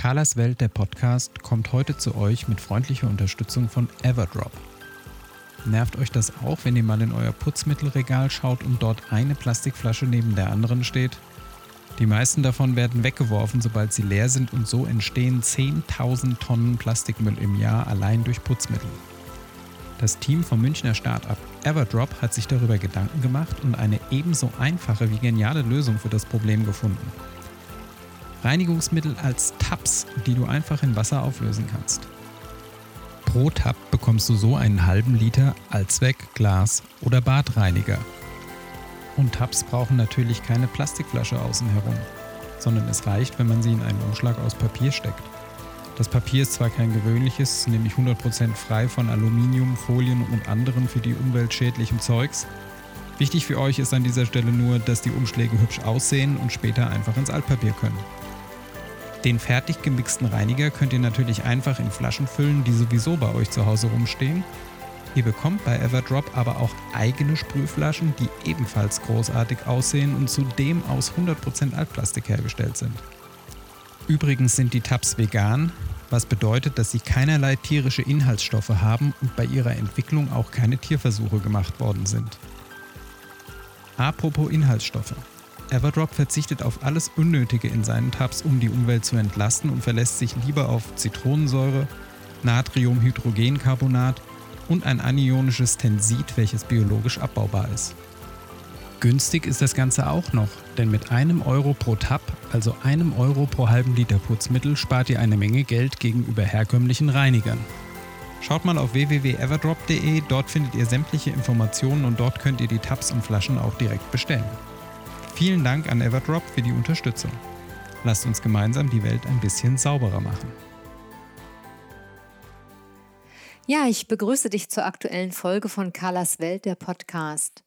Carlas Welt, der Podcast, kommt heute zu euch mit freundlicher Unterstützung von Everdrop. Nervt euch das auch, wenn ihr mal in euer Putzmittelregal schaut und dort eine Plastikflasche neben der anderen steht? Die meisten davon werden weggeworfen, sobald sie leer sind und so entstehen 10.000 Tonnen Plastikmüll im Jahr allein durch Putzmittel. Das Team vom Münchner Startup Everdrop hat sich darüber Gedanken gemacht und eine ebenso einfache wie geniale Lösung für das Problem gefunden. Reinigungsmittel als Tabs, die du einfach in Wasser auflösen kannst. Pro Tab bekommst du so einen halben Liter Allzweck, Glas oder Badreiniger. Und Tabs brauchen natürlich keine Plastikflasche außen herum, sondern es reicht, wenn man sie in einen Umschlag aus Papier steckt. Das Papier ist zwar kein gewöhnliches, nämlich 100% frei von Aluminium, Folien und anderen für die Umwelt schädlichem Zeugs. Wichtig für euch ist an dieser Stelle nur, dass die Umschläge hübsch aussehen und später einfach ins Altpapier können. Den fertig gemixten Reiniger könnt ihr natürlich einfach in Flaschen füllen, die sowieso bei euch zu Hause rumstehen. Ihr bekommt bei Everdrop aber auch eigene Sprühflaschen, die ebenfalls großartig aussehen und zudem aus 100% Altplastik hergestellt sind. Übrigens sind die Tabs vegan, was bedeutet, dass sie keinerlei tierische Inhaltsstoffe haben und bei ihrer Entwicklung auch keine Tierversuche gemacht worden sind. Apropos Inhaltsstoffe. Everdrop verzichtet auf alles Unnötige in seinen Tabs, um die Umwelt zu entlasten und verlässt sich lieber auf Zitronensäure, Natriumhydrogencarbonat und ein anionisches Tensid, welches biologisch abbaubar ist. Günstig ist das Ganze auch noch, denn mit einem Euro pro Tab, also einem Euro pro halben Liter Putzmittel, spart ihr eine Menge Geld gegenüber herkömmlichen Reinigern. Schaut mal auf www.everdrop.de, dort findet ihr sämtliche Informationen und dort könnt ihr die Tabs und Flaschen auch direkt bestellen. Vielen Dank an Everdrop für die Unterstützung. Lasst uns gemeinsam die Welt ein bisschen sauberer machen. Ja, ich begrüße dich zur aktuellen Folge von Carlas Welt, der Podcast.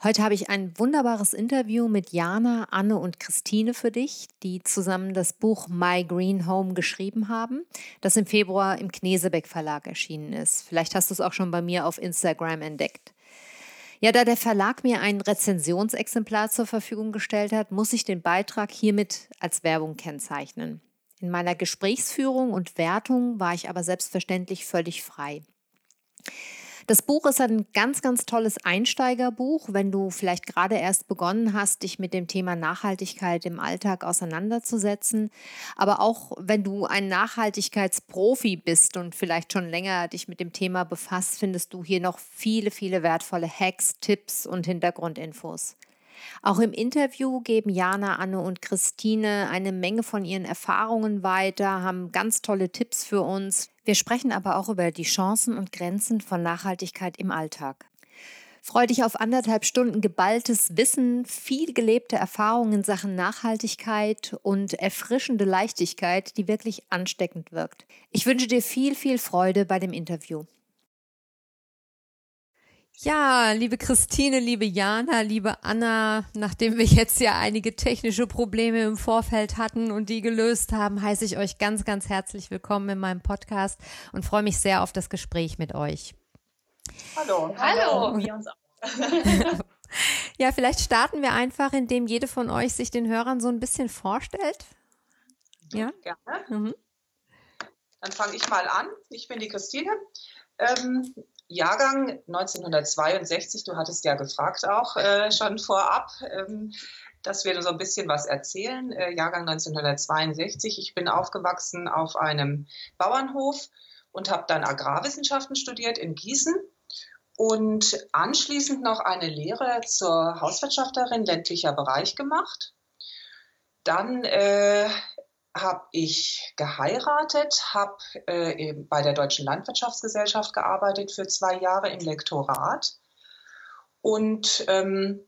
Heute habe ich ein wunderbares Interview mit Jana, Anne und Christine für dich, die zusammen das Buch My Green Home geschrieben haben, das im Februar im Knesebeck Verlag erschienen ist. Vielleicht hast du es auch schon bei mir auf Instagram entdeckt. Ja, da der Verlag mir ein Rezensionsexemplar zur Verfügung gestellt hat, muss ich den Beitrag hiermit als Werbung kennzeichnen. In meiner Gesprächsführung und Wertung war ich aber selbstverständlich völlig frei. Das Buch ist ein ganz, ganz tolles Einsteigerbuch, wenn du vielleicht gerade erst begonnen hast, dich mit dem Thema Nachhaltigkeit im Alltag auseinanderzusetzen. Aber auch wenn du ein Nachhaltigkeitsprofi bist und vielleicht schon länger dich mit dem Thema befasst, findest du hier noch viele, viele wertvolle Hacks, Tipps und Hintergrundinfos. Auch im Interview geben Jana, Anne und Christine eine Menge von ihren Erfahrungen weiter, haben ganz tolle Tipps für uns. Wir sprechen aber auch über die Chancen und Grenzen von Nachhaltigkeit im Alltag. Freu dich auf anderthalb Stunden geballtes Wissen, viel gelebte Erfahrungen in Sachen Nachhaltigkeit und erfrischende Leichtigkeit, die wirklich ansteckend wirkt. Ich wünsche dir viel, viel Freude bei dem Interview. Ja, liebe Christine, liebe Jana, liebe Anna, nachdem wir jetzt ja einige technische Probleme im Vorfeld hatten und die gelöst haben, heiße ich euch ganz, ganz herzlich willkommen in meinem Podcast und freue mich sehr auf das Gespräch mit euch. Hallo. Hallo. Wir uns auch. ja, vielleicht starten wir einfach, indem jede von euch sich den Hörern so ein bisschen vorstellt. Ja, gerne. Mhm. Dann fange ich mal an. Ich bin die Christine. Ähm, Jahrgang 1962, du hattest ja gefragt auch äh, schon vorab, ähm, dass wir so ein bisschen was erzählen. Äh, Jahrgang 1962, ich bin aufgewachsen auf einem Bauernhof und habe dann Agrarwissenschaften studiert in Gießen und anschließend noch eine Lehre zur Hauswirtschafterin ländlicher Bereich gemacht. Dann äh, habe ich geheiratet, habe äh, bei der Deutschen Landwirtschaftsgesellschaft gearbeitet für zwei Jahre im Lektorat und ähm,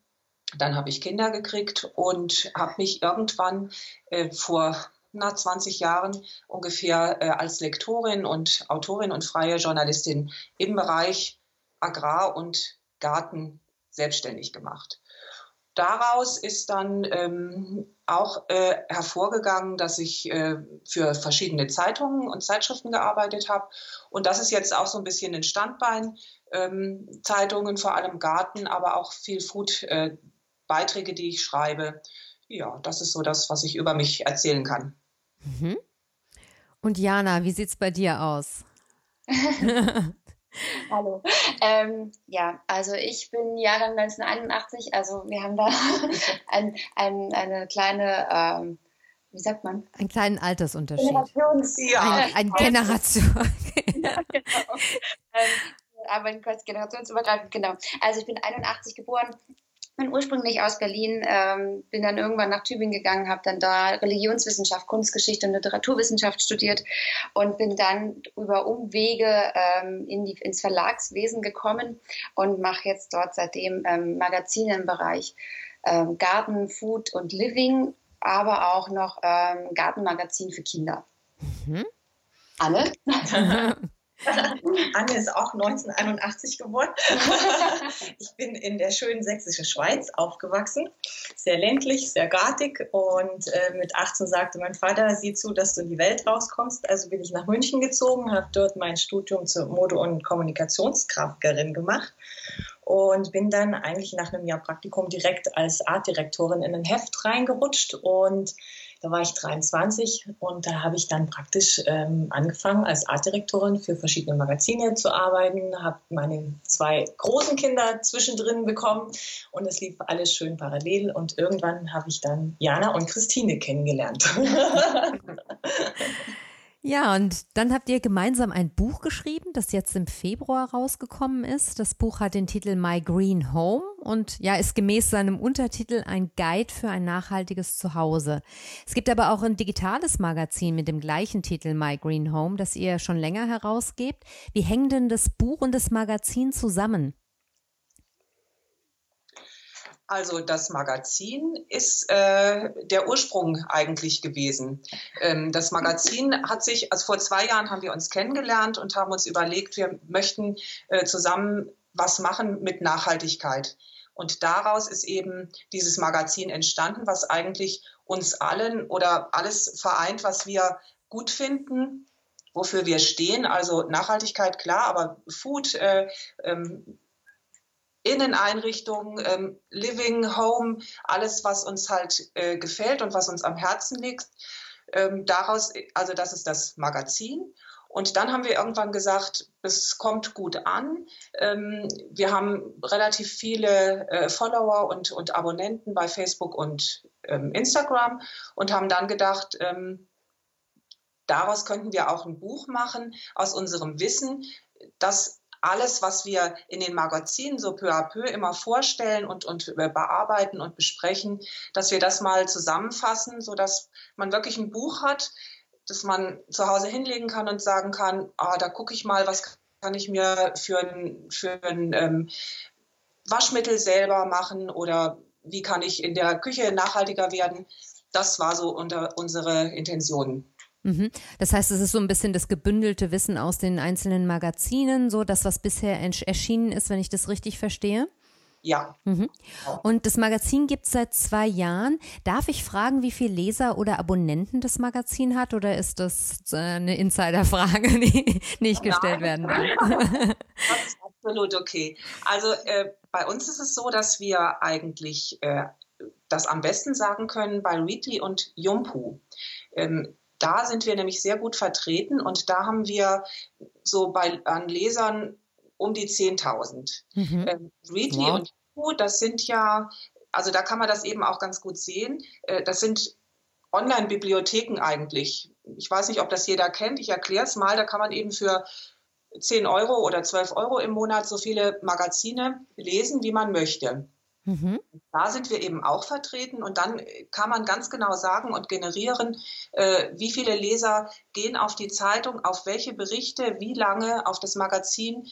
Dann habe ich Kinder gekriegt und habe mich irgendwann äh, vor na, 20 Jahren ungefähr äh, als Lektorin und Autorin und freie Journalistin im Bereich Agrar und Garten selbstständig gemacht. Daraus ist dann ähm, auch äh, hervorgegangen, dass ich äh, für verschiedene Zeitungen und Zeitschriften gearbeitet habe. Und das ist jetzt auch so ein bisschen ein Standbein. Ähm, Zeitungen, vor allem Garten, aber auch viel Food-Beiträge, äh, die ich schreibe. Ja, das ist so das, was ich über mich erzählen kann. Mhm. Und Jana, wie sieht es bei dir aus? Hallo. Ähm, ja, also ich bin Jahrgang 1981, also wir haben da ein, ein, eine kleine, ähm, wie sagt man? Einen kleinen Altersunterschied. Generations ja. Ein, ein Generation. ja, genau. ähm, aber generationsübergreifend, genau. Also ich bin 81 geboren, bin ursprünglich aus Berlin, ähm, bin dann irgendwann nach Tübingen gegangen, habe dann da Religionswissenschaft, Kunstgeschichte und Literaturwissenschaft studiert und bin dann über Umwege ähm, in die, ins Verlagswesen gekommen und mache jetzt dort seitdem ähm, Magazine im Bereich ähm, Garten, Food und Living, aber auch noch ähm, Gartenmagazin für Kinder. Mhm. Anne? Anne ist auch 1981 geboren. ich bin in der schönen sächsischen Schweiz aufgewachsen. Sehr ländlich, sehr gartig. Und äh, mit 18 sagte mein Vater, sieh zu, dass du in die Welt rauskommst. Also bin ich nach München gezogen, habe dort mein Studium zur Mode- und Kommunikationsgrafikerin gemacht und bin dann eigentlich nach einem Jahr Praktikum direkt als Artdirektorin in ein Heft reingerutscht und da war ich 23 und da habe ich dann praktisch ähm, angefangen, als Artdirektorin für verschiedene Magazine zu arbeiten, habe meine zwei großen Kinder zwischendrin bekommen und es lief alles schön parallel und irgendwann habe ich dann Jana und Christine kennengelernt. Ja, und dann habt ihr gemeinsam ein Buch geschrieben, das jetzt im Februar rausgekommen ist. Das Buch hat den Titel My Green Home und ja, ist gemäß seinem Untertitel ein Guide für ein nachhaltiges Zuhause. Es gibt aber auch ein digitales Magazin mit dem gleichen Titel My Green Home, das ihr schon länger herausgebt. Wie hängen denn das Buch und das Magazin zusammen? Also das Magazin ist äh, der Ursprung eigentlich gewesen. Ähm, das Magazin hat sich, also vor zwei Jahren haben wir uns kennengelernt und haben uns überlegt, wir möchten äh, zusammen was machen mit Nachhaltigkeit. Und daraus ist eben dieses Magazin entstanden, was eigentlich uns allen oder alles vereint, was wir gut finden, wofür wir stehen. Also Nachhaltigkeit, klar, aber Food, äh, ähm, Inneneinrichtungen, ähm, Living, Home, alles, was uns halt äh, gefällt und was uns am Herzen liegt. Ähm, daraus, also das ist das Magazin. Und dann haben wir irgendwann gesagt, es kommt gut an. Ähm, wir haben relativ viele äh, Follower und, und, Abonnenten bei Facebook und ähm, Instagram und haben dann gedacht, ähm, daraus könnten wir auch ein Buch machen aus unserem Wissen, das alles, was wir in den Magazinen so peu à peu immer vorstellen und, und bearbeiten und besprechen, dass wir das mal zusammenfassen, sodass man wirklich ein Buch hat, das man zu Hause hinlegen kann und sagen kann, ah, da gucke ich mal, was kann ich mir für ein, für ein ähm, Waschmittel selber machen oder wie kann ich in der Küche nachhaltiger werden. Das war so unter unsere Intention. Mhm. Das heißt, es ist so ein bisschen das gebündelte Wissen aus den einzelnen Magazinen, so das, was bisher erschienen ist, wenn ich das richtig verstehe? Ja. Mhm. Und das Magazin gibt es seit zwei Jahren. Darf ich fragen, wie viele Leser oder Abonnenten das Magazin hat oder ist das äh, eine Insiderfrage, die nicht gestellt werden darf? Das ist absolut okay. Also äh, bei uns ist es so, dass wir eigentlich äh, das am besten sagen können bei Readly und Yumpu. Ähm, da sind wir nämlich sehr gut vertreten und da haben wir so bei, an Lesern um die 10.000. Mhm. Ähm, Readly wow. und Yahoo, das sind ja, also da kann man das eben auch ganz gut sehen. Äh, das sind Online-Bibliotheken eigentlich. Ich weiß nicht, ob das jeder kennt. Ich erkläre es mal. Da kann man eben für 10 Euro oder 12 Euro im Monat so viele Magazine lesen, wie man möchte. Mhm. Da sind wir eben auch vertreten und dann kann man ganz genau sagen und generieren, äh, wie viele Leser gehen auf die Zeitung, auf welche Berichte, wie lange, auf das Magazin.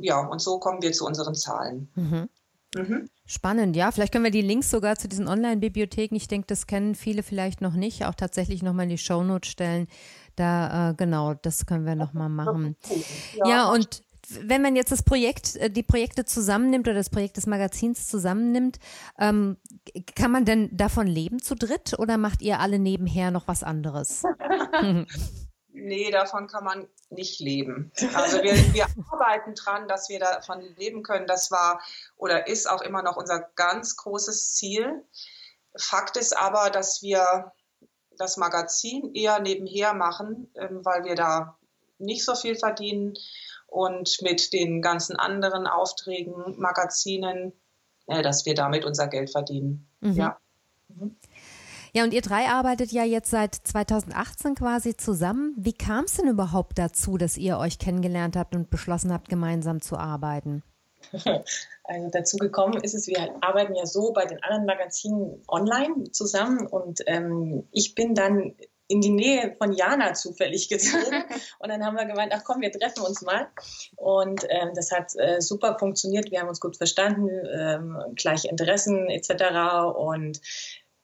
Ja, und so kommen wir zu unseren Zahlen. Mhm. Mhm. Spannend, ja. Vielleicht können wir die Links sogar zu diesen Online-Bibliotheken, ich denke, das kennen viele vielleicht noch nicht, auch tatsächlich nochmal in die Shownotes stellen. Da, äh, genau, das können wir nochmal machen. Ja, ja, und wenn man jetzt das Projekt, äh, die Projekte zusammennimmt oder das Projekt des Magazins zusammennimmt, ähm, kann man denn davon leben zu dritt oder macht ihr alle nebenher noch was anderes? nee, davon kann man nicht leben. Also wir, wir arbeiten dran, dass wir davon leben können. Das war oder ist auch immer noch unser ganz großes Ziel. Fakt ist aber, dass wir das Magazin eher nebenher machen, ähm, weil wir da nicht so viel verdienen und mit den ganzen anderen Aufträgen, Magazinen, äh, dass wir damit unser Geld verdienen. Mhm. Ja. Mhm. Ja, und ihr drei arbeitet ja jetzt seit 2018 quasi zusammen. Wie kam es denn überhaupt dazu, dass ihr euch kennengelernt habt und beschlossen habt, gemeinsam zu arbeiten? Also dazu gekommen ist es, wir arbeiten ja so bei den anderen Magazinen online zusammen und ähm, ich bin dann in die Nähe von Jana zufällig gezogen. Und dann haben wir gemeint, ach komm, wir treffen uns mal. Und ähm, das hat äh, super funktioniert. Wir haben uns gut verstanden, ähm, gleiche Interessen etc. Und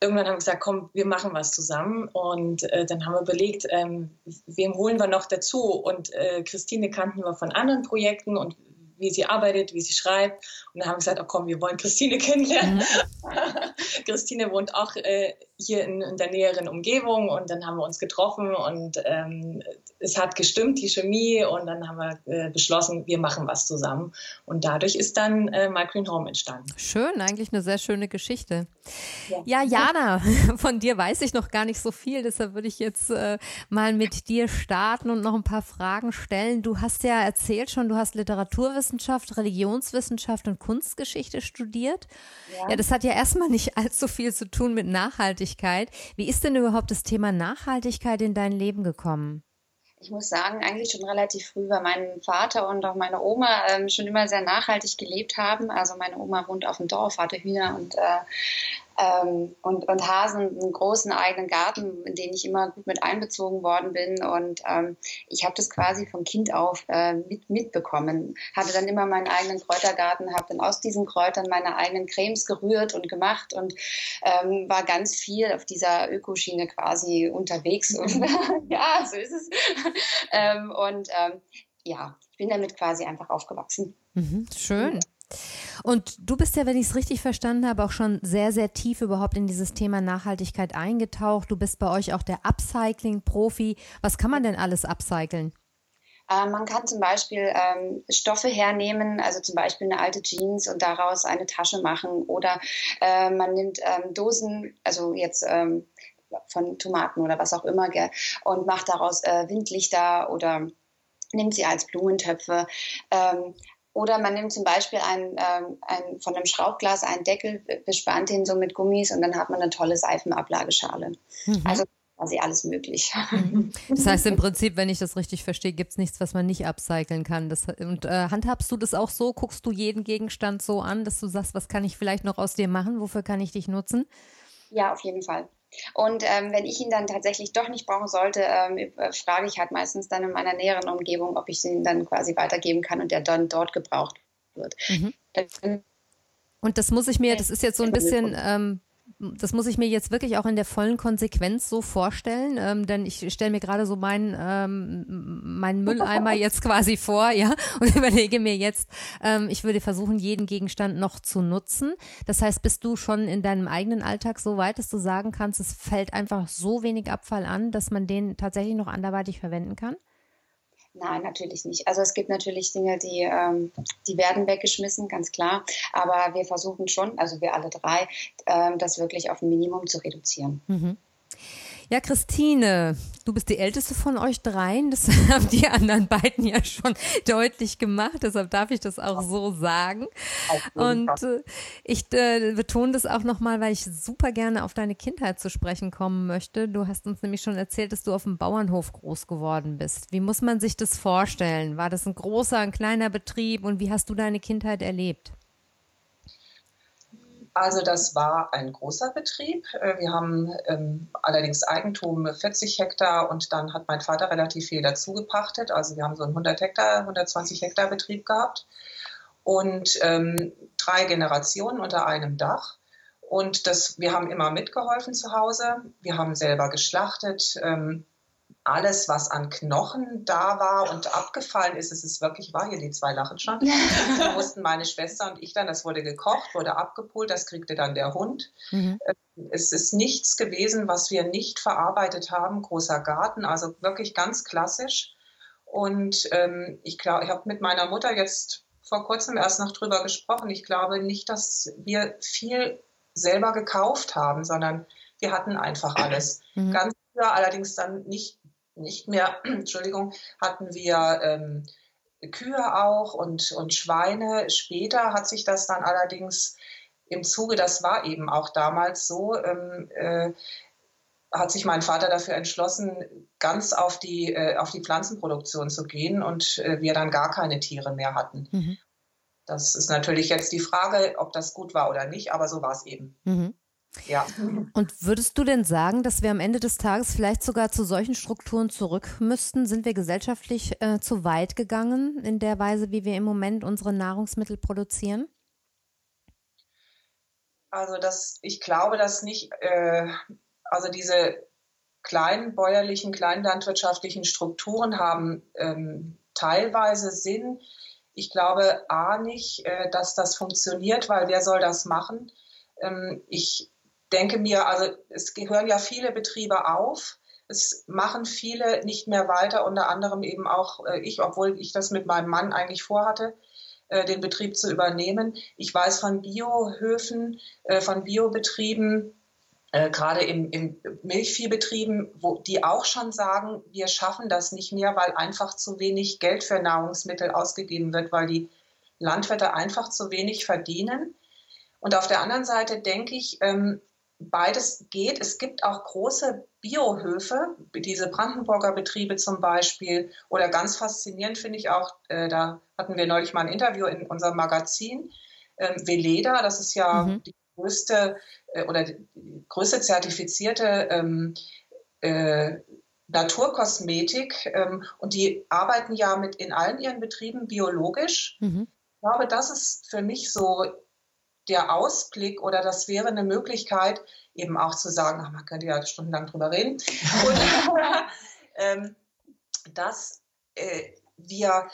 irgendwann haben wir gesagt, komm, wir machen was zusammen. Und äh, dann haben wir überlegt, ähm, wem holen wir noch dazu? Und äh, Christine kannten wir von anderen Projekten und wie sie arbeitet, wie sie schreibt. Und dann haben wir gesagt, oh komm, wir wollen Christine kennenlernen. Mhm. Christine wohnt auch äh, hier in, in, der näheren Umgebung und dann haben wir uns getroffen und ähm, es hat gestimmt, die Chemie und dann haben wir äh, beschlossen, wir machen was zusammen und dadurch ist dann äh, My Green Home entstanden. Schön, eigentlich eine sehr schöne Geschichte. Ja, ja Jana, von dir weiß ich noch gar nicht so viel, deshalb würde ich jetzt äh, mal mit dir starten und noch ein paar Fragen stellen. Du hast ja erzählt schon, du hast Literaturwissenschaft, Religionswissenschaft und Kunstgeschichte studiert. Ja, ja das hat ja erstmal nicht allzu viel zu tun mit Nachhaltigkeit. Nachhaltigkeit. Wie ist denn überhaupt das Thema Nachhaltigkeit in dein Leben gekommen? Ich muss sagen, eigentlich schon relativ früh, weil mein Vater und auch meine Oma ähm, schon immer sehr nachhaltig gelebt haben. Also meine Oma wohnt auf dem Dorf, hatte Hühner und äh, ähm, und, und Hasen einen großen eigenen Garten, in den ich immer gut mit einbezogen worden bin. Und ähm, ich habe das quasi vom Kind auf äh, mit, mitbekommen. Hatte dann immer meinen eigenen Kräutergarten, habe dann aus diesen Kräutern meine eigenen Cremes gerührt und gemacht und ähm, war ganz viel auf dieser Ökoschiene quasi unterwegs. Und, ja, so ist es. ähm, und ähm, ja, ich bin damit quasi einfach aufgewachsen. Mhm, schön. Und du bist ja, wenn ich es richtig verstanden habe, auch schon sehr, sehr tief überhaupt in dieses Thema Nachhaltigkeit eingetaucht. Du bist bei euch auch der Upcycling-Profi. Was kann man denn alles upcyclen? Äh, man kann zum Beispiel ähm, Stoffe hernehmen, also zum Beispiel eine alte Jeans und daraus eine Tasche machen. Oder äh, man nimmt ähm, Dosen, also jetzt ähm, von Tomaten oder was auch immer, gell, und macht daraus äh, Windlichter oder nimmt sie als Blumentöpfe. Ähm, oder man nimmt zum Beispiel ein, ähm, ein, von einem Schraubglas einen Deckel, bespannt ihn so mit Gummis und dann hat man eine tolle Seifenablageschale. Mhm. Also quasi alles möglich. Mhm. Das heißt im Prinzip, wenn ich das richtig verstehe, gibt es nichts, was man nicht upcyclen kann. Das, und äh, handhabst du das auch so? Guckst du jeden Gegenstand so an, dass du sagst, was kann ich vielleicht noch aus dir machen? Wofür kann ich dich nutzen? Ja, auf jeden Fall. Und ähm, wenn ich ihn dann tatsächlich doch nicht brauchen sollte, ähm, äh, frage ich halt meistens dann in meiner näheren Umgebung, ob ich ihn dann quasi weitergeben kann und der dann dort gebraucht wird. Mhm. Und das muss ich mir, das ist jetzt so ein bisschen ähm, das muss ich mir jetzt wirklich auch in der vollen Konsequenz so vorstellen, ähm, denn ich stelle mir gerade so meinen ähm, meinen Mülleimer jetzt quasi vor, ja, und überlege mir jetzt, ähm, ich würde versuchen, jeden Gegenstand noch zu nutzen. Das heißt, bist du schon in deinem eigenen Alltag so weit, dass du sagen kannst, es fällt einfach so wenig Abfall an, dass man den tatsächlich noch anderweitig verwenden kann? Nein, natürlich nicht. Also es gibt natürlich Dinge, die, ähm, die werden weggeschmissen, ganz klar. Aber wir versuchen schon, also wir alle drei, ähm, das wirklich auf ein Minimum zu reduzieren. Mhm. Ja, Christine, du bist die älteste von euch dreien. Das haben die anderen beiden ja schon deutlich gemacht. Deshalb darf ich das auch so sagen. Und äh, ich äh, betone das auch nochmal, weil ich super gerne auf deine Kindheit zu sprechen kommen möchte. Du hast uns nämlich schon erzählt, dass du auf dem Bauernhof groß geworden bist. Wie muss man sich das vorstellen? War das ein großer, ein kleiner Betrieb und wie hast du deine Kindheit erlebt? Also das war ein großer Betrieb. Äh, wir haben ähm, allerdings Eigentum 40 Hektar und dann hat mein Vater relativ viel dazu gepachtet. Also wir haben so einen 100 Hektar, 120 Hektar Betrieb gehabt. und ähm, drei Generationen unter einem Dach. Und das, wir haben immer mitgeholfen zu Hause. Wir haben selber geschlachtet. Ähm, alles, was an Knochen da war und abgefallen ist, es ist wirklich wahr, hier die zwei lachen schon, da mussten meine Schwester und ich dann, das wurde gekocht, wurde abgepult, das kriegte dann der Hund. Mhm. Es ist nichts gewesen, was wir nicht verarbeitet haben, großer Garten, also wirklich ganz klassisch. Und ähm, ich glaube, ich habe mit meiner Mutter jetzt vor kurzem erst noch drüber gesprochen. Ich glaube nicht, dass wir viel selber gekauft haben, sondern wir hatten einfach alles. Mhm. Ganz früher allerdings dann nicht nicht mehr, Entschuldigung, hatten wir ähm, Kühe auch und, und Schweine. Später hat sich das dann allerdings im Zuge, das war eben auch damals so, ähm, äh, hat sich mein Vater dafür entschlossen, ganz auf die, äh, auf die Pflanzenproduktion zu gehen und äh, wir dann gar keine Tiere mehr hatten. Mhm. Das ist natürlich jetzt die Frage, ob das gut war oder nicht, aber so war es eben. Mhm. Ja. Und würdest du denn sagen, dass wir am Ende des Tages vielleicht sogar zu solchen Strukturen zurück müssten? Sind wir gesellschaftlich äh, zu weit gegangen in der Weise, wie wir im Moment unsere Nahrungsmittel produzieren? Also das, ich glaube, dass nicht, äh, also diese kleinen bäuerlichen, kleinlandwirtschaftlichen Strukturen haben ähm, teilweise Sinn. Ich glaube A nicht, äh, dass das funktioniert, weil wer soll das machen? Ähm, ich denke mir, also es gehören ja viele Betriebe auf. Es machen viele nicht mehr weiter, unter anderem eben auch äh, ich, obwohl ich das mit meinem Mann eigentlich vorhatte, äh, den Betrieb zu übernehmen. Ich weiß von Biohöfen, äh, von Biobetrieben, äh, gerade im, im Milchviehbetrieben, wo die auch schon sagen, wir schaffen das nicht mehr, weil einfach zu wenig Geld für Nahrungsmittel ausgegeben wird, weil die Landwirte einfach zu wenig verdienen. Und auf der anderen Seite denke ich, ähm, beides geht. Es gibt auch große Biohöfe, diese Brandenburger Betriebe zum Beispiel. Oder ganz faszinierend finde ich auch, äh, da hatten wir neulich mal ein Interview in unserem Magazin, ähm, Veleda, das ist ja mhm. die größte äh, oder die größte zertifizierte ähm, äh, Naturkosmetik ähm, und die arbeiten ja mit in allen ihren Betrieben biologisch. Mhm. Ich glaube, das ist für mich so der Ausblick oder das wäre eine Möglichkeit, eben auch zu sagen, ach, man könnte ja stundenlang drüber reden, und, ähm, dass äh, wir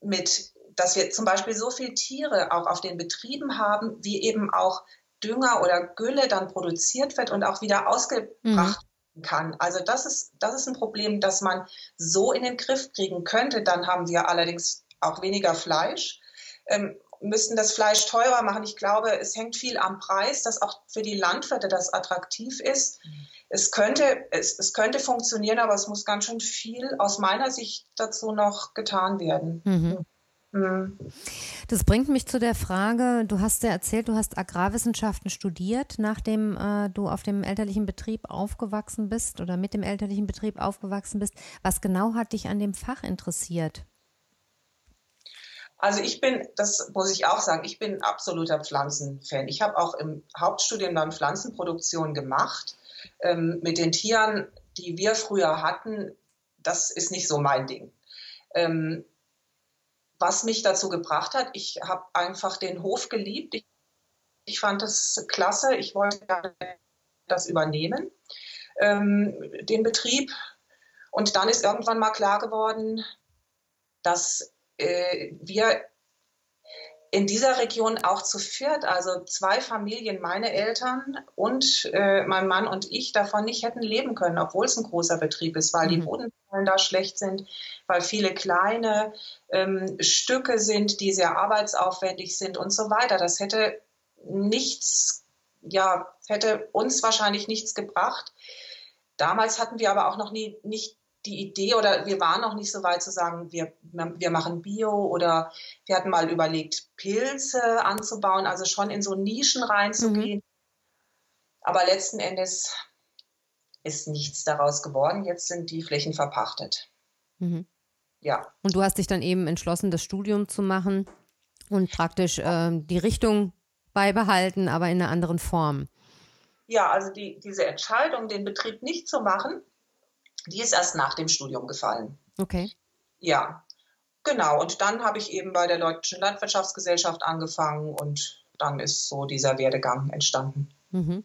mit, dass wir zum Beispiel so viele Tiere auch auf den Betrieben haben, wie eben auch Dünger oder Gülle dann produziert wird und auch wieder ausgebracht mhm. kann. Also das ist, das ist ein Problem, das man so in den Griff kriegen könnte. Dann haben wir allerdings auch weniger Fleisch. Ähm, müssten das Fleisch teurer machen. Ich glaube, es hängt viel am Preis, dass auch für die Landwirte das attraktiv ist. Mhm. Es könnte, es, es könnte funktionieren, aber es muss ganz schön viel aus meiner Sicht dazu noch getan werden. Mhm. mhm. Das bringt mich zu der Frage, du hast ja erzählt, du hast Agrarwissenschaften studiert, nachdem äh, du auf dem elterlichen Betrieb aufgewachsen bist oder mit dem elterlichen Betrieb aufgewachsen bist. Was genau hat dich an dem Fach interessiert? Also ich bin, das muss ich auch sagen, ich bin absoluter Pflanzenfan. Ich habe auch im Hauptstudiengang Pflanzenproduktion gemacht. Ähm, mit den Tieren, die wir früher hatten, das ist nicht so mein Ding. Ähm, was mich dazu gebracht hat, ich habe einfach den Hof geliebt. Ich, ich, fand das klasse. Ich wollte das übernehmen, ähm, den Betrieb. Und dann ist irgendwann mal klar geworden, dass äh, wir in dieser Region auch zu viert, also zwei Familien, meine Eltern und äh, mein Mann und ich, davon nicht hätten leben können, obwohl es ein großer Betrieb ist, weil mhm. die Bodenzahlen da schlecht sind, weil viele kleine ähm, Stücke sind, die sehr arbeitsaufwendig sind und so weiter. Das hätte nichts, ja, hätte uns wahrscheinlich nichts gebracht. Damals hatten wir aber auch noch nie, nicht die Idee oder wir waren noch nicht so weit zu sagen, wir, wir machen Bio oder wir hatten mal überlegt, Pilze anzubauen, also schon in so Nischen reinzugehen. Mhm. Aber letzten Endes ist nichts daraus geworden. Jetzt sind die Flächen verpachtet. Mhm. Ja. Und du hast dich dann eben entschlossen, das Studium zu machen und praktisch äh, die Richtung beibehalten, aber in einer anderen Form. Ja, also die, diese Entscheidung, den Betrieb nicht zu machen, die ist erst nach dem Studium gefallen. Okay. Ja. Genau, und dann habe ich eben bei der Deutschen Landwirtschaftsgesellschaft angefangen und dann ist so dieser Werdegang entstanden. Mhm.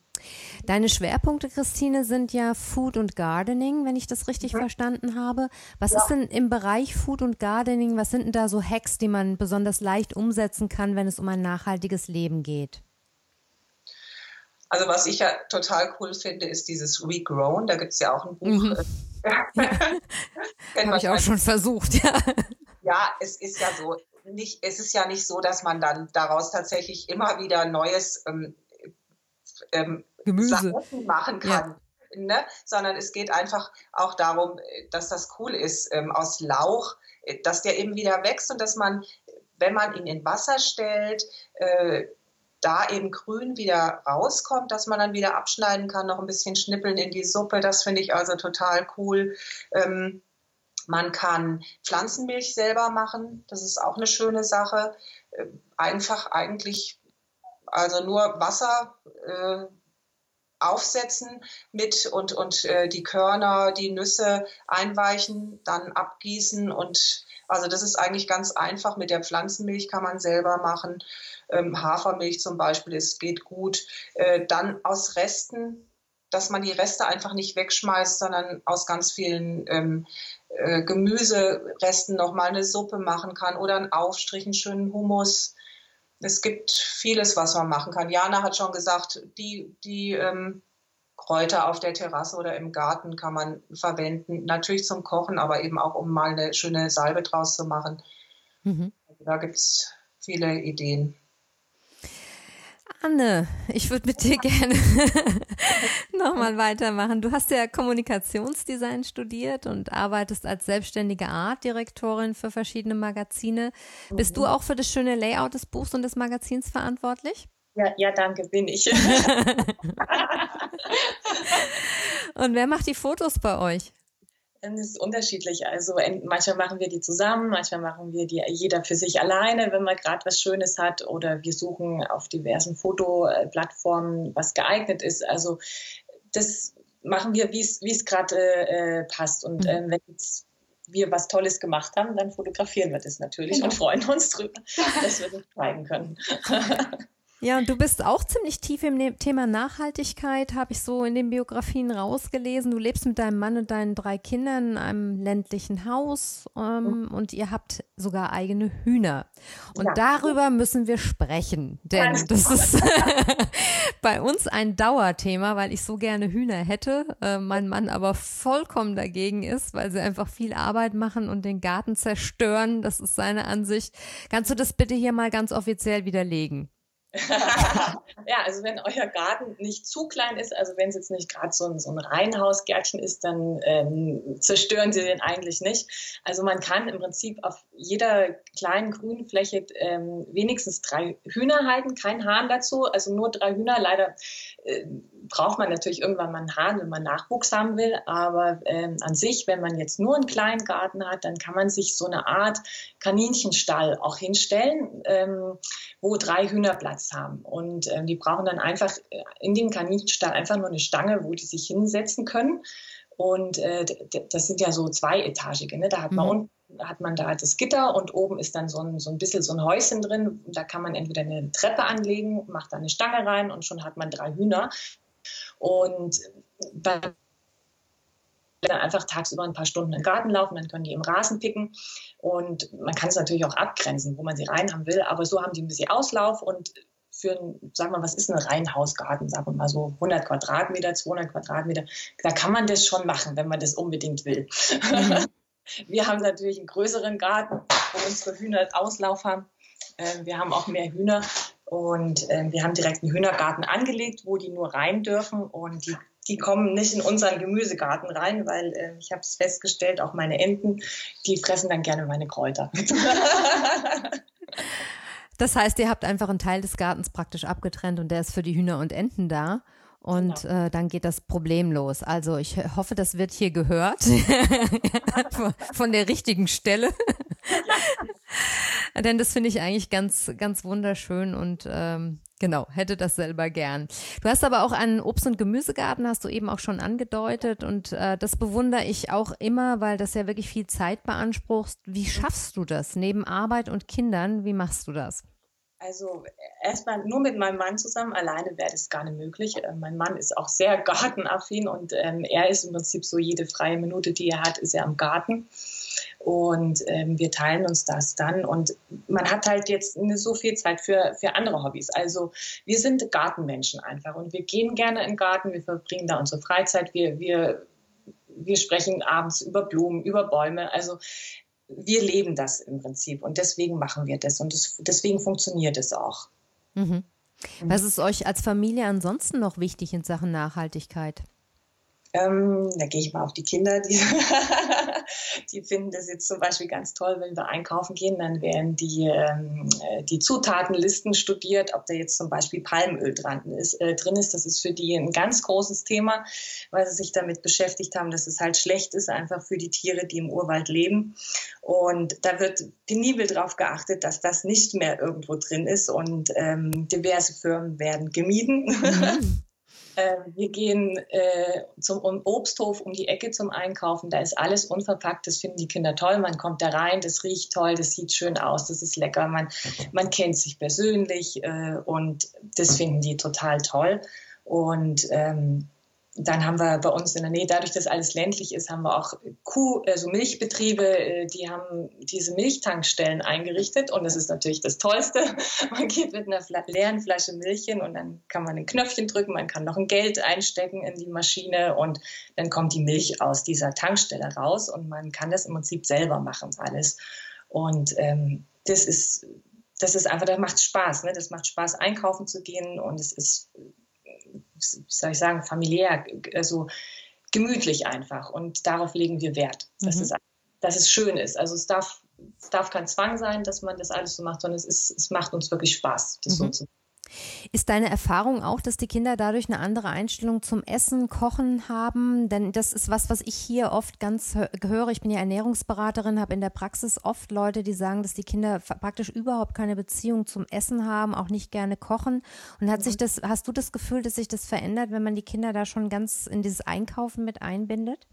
Deine Schwerpunkte, Christine, sind ja Food und Gardening, wenn ich das richtig mhm. verstanden habe. Was ja. ist denn im Bereich Food und Gardening, was sind denn da so Hacks, die man besonders leicht umsetzen kann, wenn es um ein nachhaltiges Leben geht? Also was ich ja total cool finde, ist dieses Regrown. Da gibt es ja auch ein Buch. Mhm. Habe ich auch schon versucht, ja. Ja, es ist ja so, nicht, es ist ja nicht so, dass man dann daraus tatsächlich immer wieder Neues ähm, ähm, Gemüse machen kann. Ja. Ne? Sondern es geht einfach auch darum, dass das cool ist ähm, aus Lauch, äh, dass der eben wieder wächst und dass man, wenn man ihn in Wasser stellt, äh, da eben grün wieder rauskommt, dass man dann wieder abschneiden kann, noch ein bisschen schnippeln in die Suppe. Das finde ich also total cool. Ähm, man kann Pflanzenmilch selber machen. Das ist auch eine schöne Sache. Äh, einfach eigentlich also nur Wasser äh, aufsetzen mit und, und äh, die Körner, die Nüsse einweichen, dann abgießen und also das ist eigentlich ganz einfach. Mit der Pflanzenmilch kann man selber machen. Ähm, Hafermilch zum Beispiel, es geht gut. Äh, dann aus Resten, dass man die Reste einfach nicht wegschmeißt, sondern aus ganz vielen ähm, äh, Gemüseresten nochmal eine Suppe machen kann oder einen Aufstrich, einen schönen Hummus es gibt vieles, was man machen kann. Jana hat schon gesagt, die, die ähm, Kräuter auf der Terrasse oder im Garten kann man verwenden. Natürlich zum Kochen, aber eben auch, um mal eine schöne Salbe draus zu machen. Mhm. Da gibt es viele Ideen. Anne, ich würde mit dir gerne nochmal weitermachen. Du hast ja Kommunikationsdesign studiert und arbeitest als selbstständige Artdirektorin für verschiedene Magazine. Bist du auch für das schöne Layout des Buchs und des Magazins verantwortlich? Ja, ja, danke, bin ich. und wer macht die Fotos bei euch? Es ist unterschiedlich. Also manchmal machen wir die zusammen, manchmal machen wir die jeder für sich alleine, wenn man gerade was Schönes hat, oder wir suchen auf diversen Fotoplattformen, was geeignet ist. Also das machen wir, wie es gerade äh, passt. Und äh, wenn jetzt wir was Tolles gemacht haben, dann fotografieren wir das natürlich genau. und freuen uns drüber, dass wir das zeigen können. Ja, und du bist auch ziemlich tief im ne-, Thema Nachhaltigkeit, habe ich so in den Biografien rausgelesen. Du lebst mit deinem Mann und deinen drei Kindern in einem ländlichen Haus ähm, mhm. und ihr habt sogar eigene Hühner. Und ja. darüber müssen wir sprechen, denn das ist bei uns ein Dauerthema, weil ich so gerne Hühner hätte, äh, mein Mann aber vollkommen dagegen ist, weil sie einfach viel Arbeit machen und den Garten zerstören. Das ist seine Ansicht. Kannst du das bitte hier mal ganz offiziell widerlegen? ja, also wenn euer Garten nicht zu klein ist, also wenn es jetzt nicht gerade so ein, so ein Reihenhausgärtchen ist, dann ähm, zerstören sie den eigentlich nicht. Also man kann im Prinzip auf jeder kleinen grünen Fläche ähm, wenigstens drei Hühner halten, kein Hahn dazu, also nur drei Hühner. Leider äh, braucht man natürlich irgendwann mal einen Hahn, wenn man Nachwuchs haben will, aber ähm, an sich, wenn man jetzt nur einen kleinen Garten hat, dann kann man sich so eine Art Kaninchenstall auch hinstellen, ähm, wo drei Hühner Platz haben. Und ähm, die brauchen dann einfach äh, in dem Kaninchenstall einfach nur eine Stange, wo die sich hinsetzen können. Und äh, das sind ja so zweietagige. Ne? Da hat man mhm. unten hat man da das Gitter und oben ist dann so ein, so ein bisschen so ein Häuschen drin. Da kann man entweder eine Treppe anlegen, macht da eine Stange rein und schon hat man drei Hühner. Und bei dann einfach tagsüber ein paar Stunden im Garten laufen, dann können die im Rasen picken. Und man kann es natürlich auch abgrenzen, wo man sie rein haben will, aber so haben die ein bisschen Auslauf und für ein, sagen wir, was ist ein Reihenhausgarten, sagen wir mal so 100 Quadratmeter, 200 Quadratmeter, da kann man das schon machen, wenn man das unbedingt will. Mhm. Wir haben natürlich einen größeren Garten, wo unsere Hühner Auslauf haben. Ähm, wir haben auch mehr Hühner und ähm, wir haben direkt einen Hühnergarten angelegt, wo die nur rein dürfen und die die kommen nicht in unseren Gemüsegarten rein, weil äh, ich habe es festgestellt, auch meine Enten, die fressen dann gerne meine Kräuter. das heißt, ihr habt einfach einen Teil des Gartens praktisch abgetrennt und der ist für die Hühner und Enten da. Und genau. äh, dann geht das Problem los. Also ich hoffe, das wird hier gehört von der richtigen Stelle. Denn das finde ich eigentlich ganz, ganz wunderschön und ähm, Genau, hätte das selber gern. Du hast aber auch einen Obst- und Gemüsegarten, hast du eben auch schon angedeutet. Und äh, das bewundere ich auch immer, weil das ja wirklich viel Zeit beansprucht. Wie schaffst du das neben Arbeit und Kindern? Wie machst du das? Also erstmal nur mit meinem Mann zusammen, alleine wäre das gar nicht möglich. Äh, mein Mann ist auch sehr gartenaffin und ähm, er ist im Prinzip so jede freie Minute, die er hat, ist er am Garten. Und ähm, wir teilen uns das dann. Und man hat halt jetzt nicht so viel Zeit für, für andere Hobbys. Also wir sind Gartenmenschen einfach und wir gehen gerne in den Garten, wir verbringen da unsere Freizeit, wir, wir, wir sprechen abends über Blumen, über Bäume. Also wir leben das im Prinzip und deswegen machen wir das und das, deswegen funktioniert es auch. Mhm. Was ist euch als Familie ansonsten noch wichtig in Sachen Nachhaltigkeit? Ähm, da gehe ich mal auf die Kinder, die, die finden das jetzt zum Beispiel ganz toll, wenn wir einkaufen gehen, dann werden die, ähm, die Zutatenlisten studiert, ob da jetzt zum Beispiel Palmöl dran ist, äh, drin ist. Das ist für die ein ganz großes Thema, weil sie sich damit beschäftigt haben, dass es halt schlecht ist, einfach für die Tiere, die im Urwald leben. Und da wird penibel darauf geachtet, dass das nicht mehr irgendwo drin ist und ähm, diverse Firmen werden gemieden. Mhm. Äh, wir gehen äh, zum Obsthof um die Ecke zum Einkaufen. Da ist alles unverpackt. Das finden die Kinder toll. Man kommt da rein, das riecht toll, das sieht schön aus, das ist lecker. Man, man kennt sich persönlich äh, und das finden die total toll. Und ähm, dann haben wir bei uns in der Nähe, dadurch, dass alles ländlich ist, haben wir auch Kuh, also Milchbetriebe, äh, die haben diese Milchtankstellen eingerichtet und das ist natürlich das Tollste. Man geht mit einer leeren Flasche Milch hin und dann kann man ein Knöpfchen drücken, man kann noch ein Geld einstecken in die Maschine und dann kommt die Milch aus dieser Tankstelle raus und man kann das im Prinzip selber machen alles. Und ähm, das ist das ist einfach, das macht Spaß. Ne? Das macht Spaß, einkaufen zu gehen und es ist wie soll ich sagen, familiär, also gemütlich einfach. Und darauf legen wir Wert, dass, mhm. es, dass es schön ist. Also es darf, es darf kein Zwang sein, dass man das alles so macht, sondern es, ist, es macht uns wirklich Spaß, das mhm. so zu machen. Ist deine Erfahrung auch, dass die Kinder dadurch eine andere Einstellung zum Essen, Kochen haben? Denn das ist was, was ich hier oft ganz höre. Ich bin ja Ernährungsberaterin, habe in der Praxis oft Leute, die sagen, dass die Kinder praktisch überhaupt keine Beziehung zum Essen haben, auch nicht gerne kochen. Und hat sich das, hast du das Gefühl, dass sich das verändert, wenn man die Kinder da schon ganz in dieses Einkaufen mit einbindet?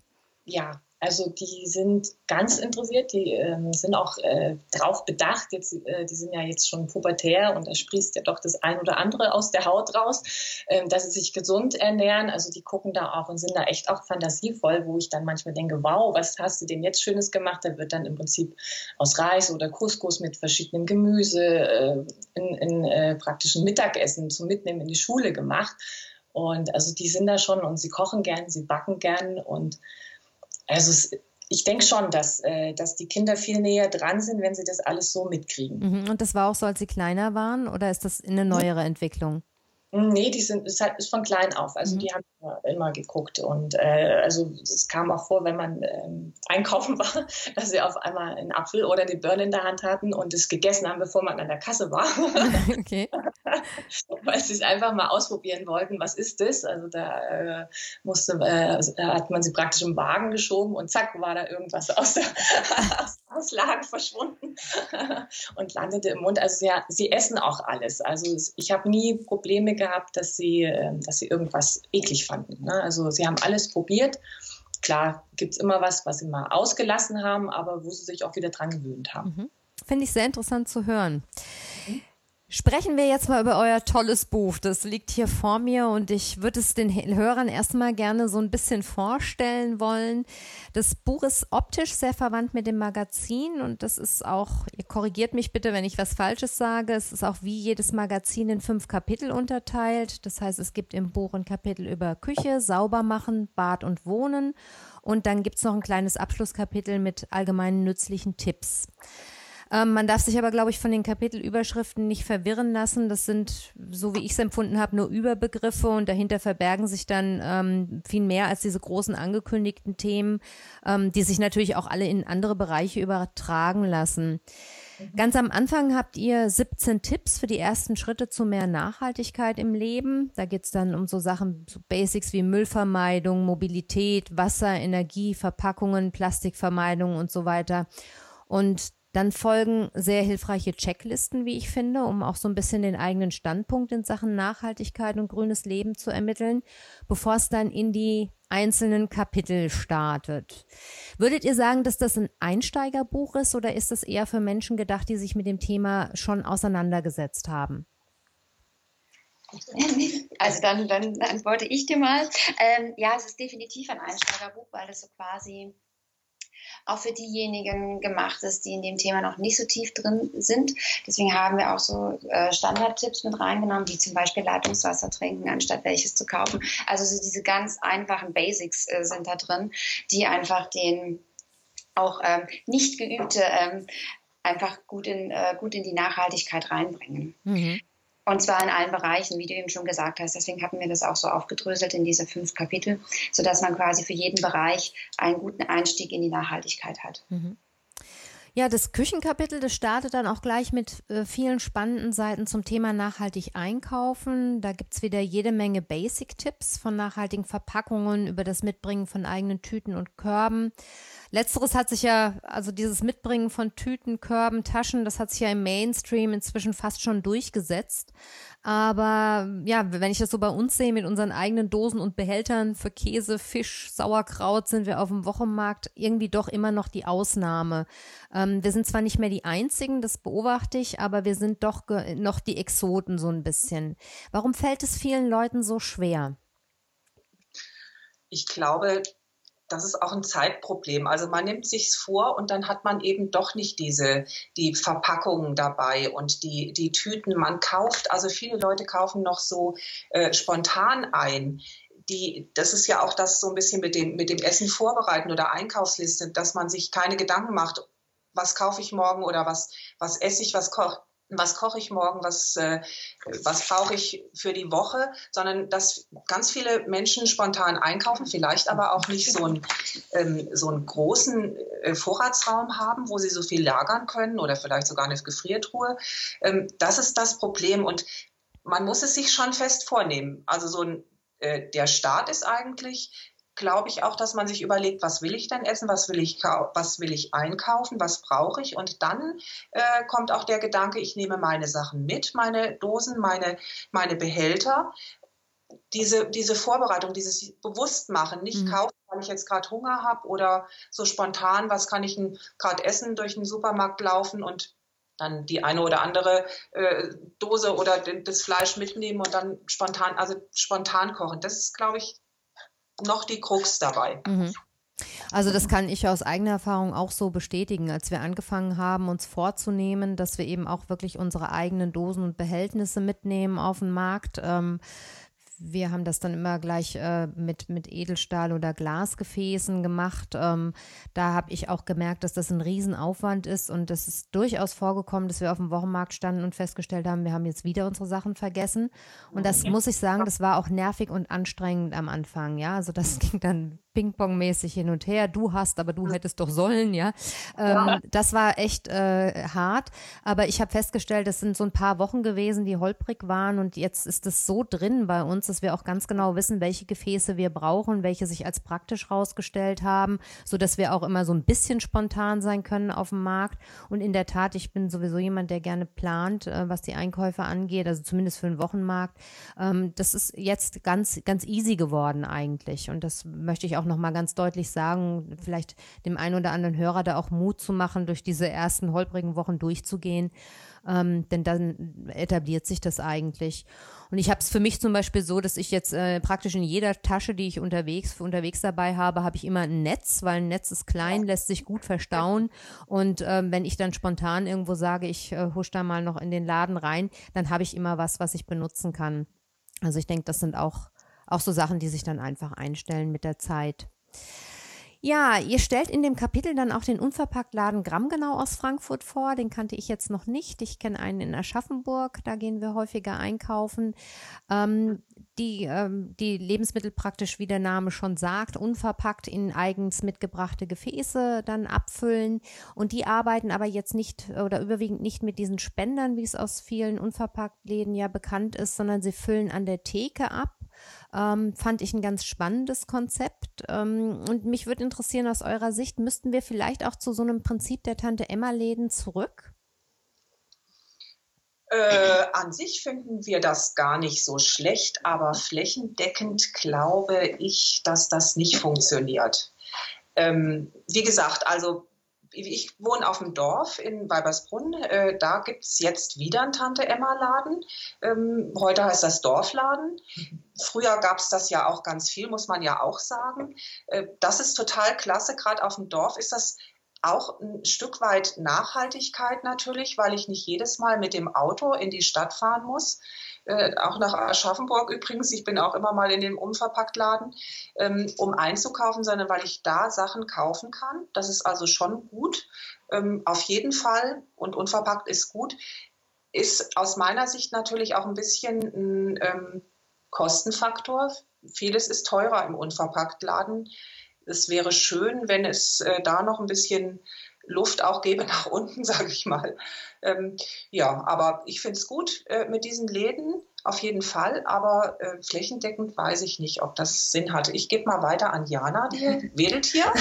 Ja, also die sind ganz interessiert, die ähm, sind auch äh, drauf bedacht. Jetzt, äh, die sind ja jetzt schon pubertär und da sprießt ja doch das ein oder andere aus der Haut raus, äh, dass sie sich gesund ernähren. Also die gucken da auch und sind da echt auch fantasievoll, wo ich dann manchmal denke, wow, was hast du denn jetzt Schönes gemacht? Da wird dann im Prinzip aus Reis oder Couscous mit verschiedenem Gemüse äh, in, in äh, praktischen Mittagessen zum Mitnehmen in die Schule gemacht. Und also die sind da schon und sie kochen gern, sie backen gern und also es, ich denke schon, dass, äh, dass die Kinder viel näher dran sind, wenn sie das alles so mitkriegen. Mhm. Und das war auch so, als sie kleiner waren oder ist das eine neuere Entwicklung? Nee, die sind ist halt ist von klein auf. Also mhm. die haben immer geguckt und äh, also es kam auch vor, wenn man ähm, einkaufen war, dass sie auf einmal einen Apfel oder eine Birne in der Hand hatten und es gegessen haben, bevor man an der Kasse war. okay. Weil sie es einfach mal ausprobieren wollten, was ist das? Also da äh, musste, äh, da hat man sie praktisch im Wagen geschoben und zack war da irgendwas aus der Auslage verschwunden und landete im Mund. Also sie, sie essen auch alles. Also ich habe nie Probleme gehabt gehabt, dass sie, ähm, dass sie irgendwas eklig fanden. Ne? Also sie haben alles probiert. Klar, gibt es immer was, was sie mal ausgelassen haben, aber wo sie sich auch wieder dran gewöhnt haben. Mhm. Finde ich sehr interessant zu hören. Mhm. Sprechen wir jetzt mal über euer tolles Buch. Das liegt hier vor mir und ich würde es den Hörern erstmal gerne so ein bisschen vorstellen wollen. Das Buch ist optisch sehr verwandt mit dem Magazin und das ist auch, ihr korrigiert mich bitte, wenn ich was Falsches sage, es ist auch wie jedes Magazin in fünf Kapitel unterteilt. Das heißt, es gibt im Buch ein Kapitel über Küche, Saubermachen, Bad und Wohnen und dann gibt es noch ein kleines Abschlusskapitel mit allgemeinen nützlichen Tipps. Ähm, man darf sich aber, glaube ich, von den Kapitelüberschriften nicht verwirren lassen. Das sind, so wie ich es empfunden habe, nur Überbegriffe und dahinter verbergen sich dann ähm, viel mehr als diese großen angekündigten Themen, ähm, die sich natürlich auch alle in andere Bereiche übertragen lassen. Mhm. Ganz am Anfang habt ihr 17 Tipps für die ersten Schritte zu mehr Nachhaltigkeit im Leben. Da geht es dann um so Sachen, so Basics wie Müllvermeidung, Mobilität, Wasser, Energie, Verpackungen, Plastikvermeidung und so weiter. Und Dann folgen sehr hilfreiche Checklisten, wie ich finde, um auch so ein bisschen den eigenen Standpunkt in Sachen Nachhaltigkeit und grünes Leben zu ermitteln, bevor es dann in die einzelnen Kapitel startet. Würdet ihr sagen, dass das ein Einsteigerbuch ist oder ist das eher für Menschen gedacht, die sich mit dem Thema schon auseinandergesetzt haben? Also dann, dann antworte ich dir mal. Ähm, ja, es ist definitiv ein Einsteigerbuch, weil es so quasi auch für diejenigen gemacht ist, die in dem Thema noch nicht so tief drin sind. Deswegen haben wir auch so äh, Standardtipps mit reingenommen, wie zum Beispiel Leitungswasser trinken, anstatt welches zu kaufen. Also so diese ganz einfachen Basics äh, sind da drin, die einfach den auch ähm, nicht geübte ähm, einfach gut in, äh, gut in die Nachhaltigkeit reinbringen. Mhm. Und zwar in allen Bereichen, wie du eben schon gesagt hast. Deswegen hatten wir das auch so aufgedröselt in diese fünf Kapitel, sodass man quasi für jeden Bereich einen guten Einstieg in die Nachhaltigkeit hat. Mhm. Ja, das Küchenkapitel, das startet dann auch gleich mit äh, vielen spannenden Seiten zum Thema nachhaltig einkaufen. Da gibt es wieder jede Menge Basic-Tipps von nachhaltigen Verpackungen über das Mitbringen von eigenen Tüten und Körben. Letzteres hat sich ja, also dieses Mitbringen von Tüten, Körben, Taschen, das hat sich ja im Mainstream inzwischen fast schon durchgesetzt. Aber ja, wenn ich das so bei uns sehe mit unseren eigenen Dosen und Behältern für Käse, Fisch, Sauerkraut, sind wir auf dem Wochenmarkt irgendwie doch immer noch die Ausnahme. Ähm, wir sind zwar nicht mehr die Einzigen, das beobachte ich, aber wir sind doch noch die Exoten so ein bisschen. Warum fällt es vielen Leuten so schwer? Ich glaube, das ist auch ein Zeitproblem. Also man nimmt sich's vor und dann hat man eben doch nicht diese die Verpackungen dabei und die die Tüten. Man kauft also viele Leute kaufen noch so äh, spontan ein. Die, das ist ja auch das so ein bisschen mit dem, mit dem Essen vorbereiten oder Einkaufsliste, dass man sich keine Gedanken macht, was kaufe ich morgen oder was, was esse ich, was koche was koche ich morgen, was, äh, was brauche ich für die Woche, sondern dass ganz viele Menschen spontan einkaufen, vielleicht aber auch nicht so, ein, ähm, so einen großen äh, Vorratsraum haben, wo sie so viel lagern können oder vielleicht sogar eine Gefriertruhe. Ähm, das ist das Problem und man muss es sich schon fest vornehmen. Also so ein, äh, der Start ist eigentlich, glaube ich auch, dass man sich überlegt, was will ich denn essen, was will ich, was will ich einkaufen, was brauche ich. Und dann äh, kommt auch der Gedanke, ich nehme meine Sachen mit, meine Dosen, meine, meine Behälter. Diese, diese Vorbereitung, dieses Bewusstmachen, nicht mhm. kaufen, weil ich jetzt gerade Hunger habe oder so spontan, was kann ich gerade essen, durch den Supermarkt laufen und dann die eine oder andere äh, Dose oder das Fleisch mitnehmen und dann spontan, also spontan kochen. Das ist, glaube ich, noch die Krux dabei. Mhm. Also das kann ich aus eigener Erfahrung auch so bestätigen, als wir angefangen haben, uns vorzunehmen, dass wir eben auch wirklich unsere eigenen Dosen und Behältnisse mitnehmen auf den Markt. Ähm, wir haben das dann immer gleich äh, mit, mit Edelstahl oder Glasgefäßen gemacht. Ähm, da habe ich auch gemerkt, dass das ein Riesenaufwand ist und es ist durchaus vorgekommen, dass wir auf dem Wochenmarkt standen und festgestellt haben, wir haben jetzt wieder unsere Sachen vergessen. Und das muss ich sagen, das war auch nervig und anstrengend am Anfang. Ja, also das ging dann Ping-Pong-mäßig hin und her. Du hast, aber du hättest doch sollen, ja. Ähm, das war echt äh, hart. Aber ich habe festgestellt, das sind so ein paar Wochen gewesen, die holprig waren. Und jetzt ist es so drin bei uns, dass wir auch ganz genau wissen, welche Gefäße wir brauchen, welche sich als praktisch rausgestellt haben, sodass wir auch immer so ein bisschen spontan sein können auf dem Markt. Und in der Tat, ich bin sowieso jemand, der gerne plant, äh, was die Einkäufe angeht, also zumindest für den Wochenmarkt. Ähm, das ist jetzt ganz, ganz easy geworden eigentlich. Und das möchte ich auch auch noch mal ganz deutlich sagen, vielleicht dem einen oder anderen Hörer da auch Mut zu machen, durch diese ersten holprigen Wochen durchzugehen. Ähm, denn dann etabliert sich das eigentlich. Und ich habe es für mich zum Beispiel so, dass ich jetzt äh, praktisch in jeder Tasche, die ich unterwegs unterwegs dabei habe, habe ich immer ein Netz, weil ein Netz ist klein, lässt sich gut verstauen. Und ähm, wenn ich dann spontan irgendwo sage, ich äh, husch da mal noch in den Laden rein, dann habe ich immer was, was ich benutzen kann. Also ich denke, das sind auch auch so Sachen, die sich dann einfach einstellen mit der Zeit. Ja, ihr stellt in dem Kapitel dann auch den Unverpacktladen Grammgenau aus Frankfurt vor. Den kannte ich jetzt noch nicht. Ich kenne einen in Aschaffenburg, da gehen wir häufiger einkaufen. Ähm, die, ähm, die Lebensmittel praktisch, wie der Name schon sagt, unverpackt in eigens mitgebrachte Gefäße dann abfüllen. Und die arbeiten aber jetzt nicht oder überwiegend nicht mit diesen Spendern, wie es aus vielen Unverpacktläden ja bekannt ist, sondern sie füllen an der Theke ab Ähm, fand ich ein ganz spannendes Konzept. Ähm, und mich würde interessieren, aus eurer Sicht, müssten wir vielleicht auch zu so einem Prinzip der Tante Emma-Läden zurück? Äh, an sich finden wir das gar nicht so schlecht, aber flächendeckend glaube ich, dass das nicht funktioniert. Ähm, wie gesagt, also ich wohne auf dem Dorf in Weibersbrunn. Äh, da gibt es jetzt wieder einen Tante-Emma-Laden. Ähm, heute heißt das Dorfladen. Früher gab es das ja auch ganz viel, muss man ja auch sagen. Äh, das ist total klasse. Gerade auf dem Dorf ist das auch ein Stück weit Nachhaltigkeit natürlich, weil ich nicht jedes Mal mit dem Auto in die Stadt fahren muss. Äh, auch nach Aschaffenburg übrigens. Ich bin auch immer mal in dem Unverpacktladen, ähm, um einzukaufen, sondern weil ich da Sachen kaufen kann. Das ist also schon gut. Ähm, auf jeden Fall. Und unverpackt ist gut. Ist aus meiner Sicht natürlich auch ein bisschen ein ähm, Kostenfaktor. Vieles ist teurer im Unverpacktladen es wäre schön, wenn es äh, da noch ein bisschen Luft auch gäbe nach unten, sage ich mal. Ähm, ja, aber ich finde es gut äh, mit diesen Läden, auf jeden Fall, aber äh, flächendeckend weiß ich nicht, ob das Sinn hatte. Ich gebe mal weiter an Jana, die wedelt hier.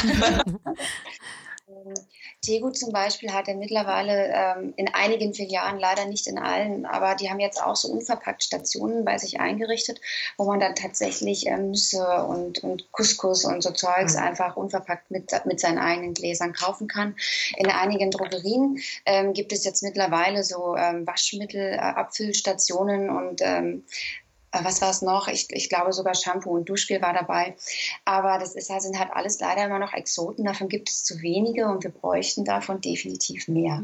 Tegut zum Beispiel hat ja mittlerweile ähm, in einigen Filialen, leider nicht in allen, aber die haben jetzt auch so unverpackt Stationen bei sich eingerichtet, wo man dann tatsächlich ähm, Nüsse und, und Couscous und so Zeugs mhm. einfach unverpackt mit, mit seinen eigenen Gläsern kaufen kann. In einigen Drogerien ähm, gibt es jetzt mittlerweile so ähm, Waschmittel-Abfüllstationen und ähm, äh, was war es noch? Ich, ich glaube sogar Shampoo und Duschgel war dabei. Aber das ist, sind halt alles leider immer noch Exoten. Davon gibt es zu wenige und wir bräuchten davon definitiv mehr.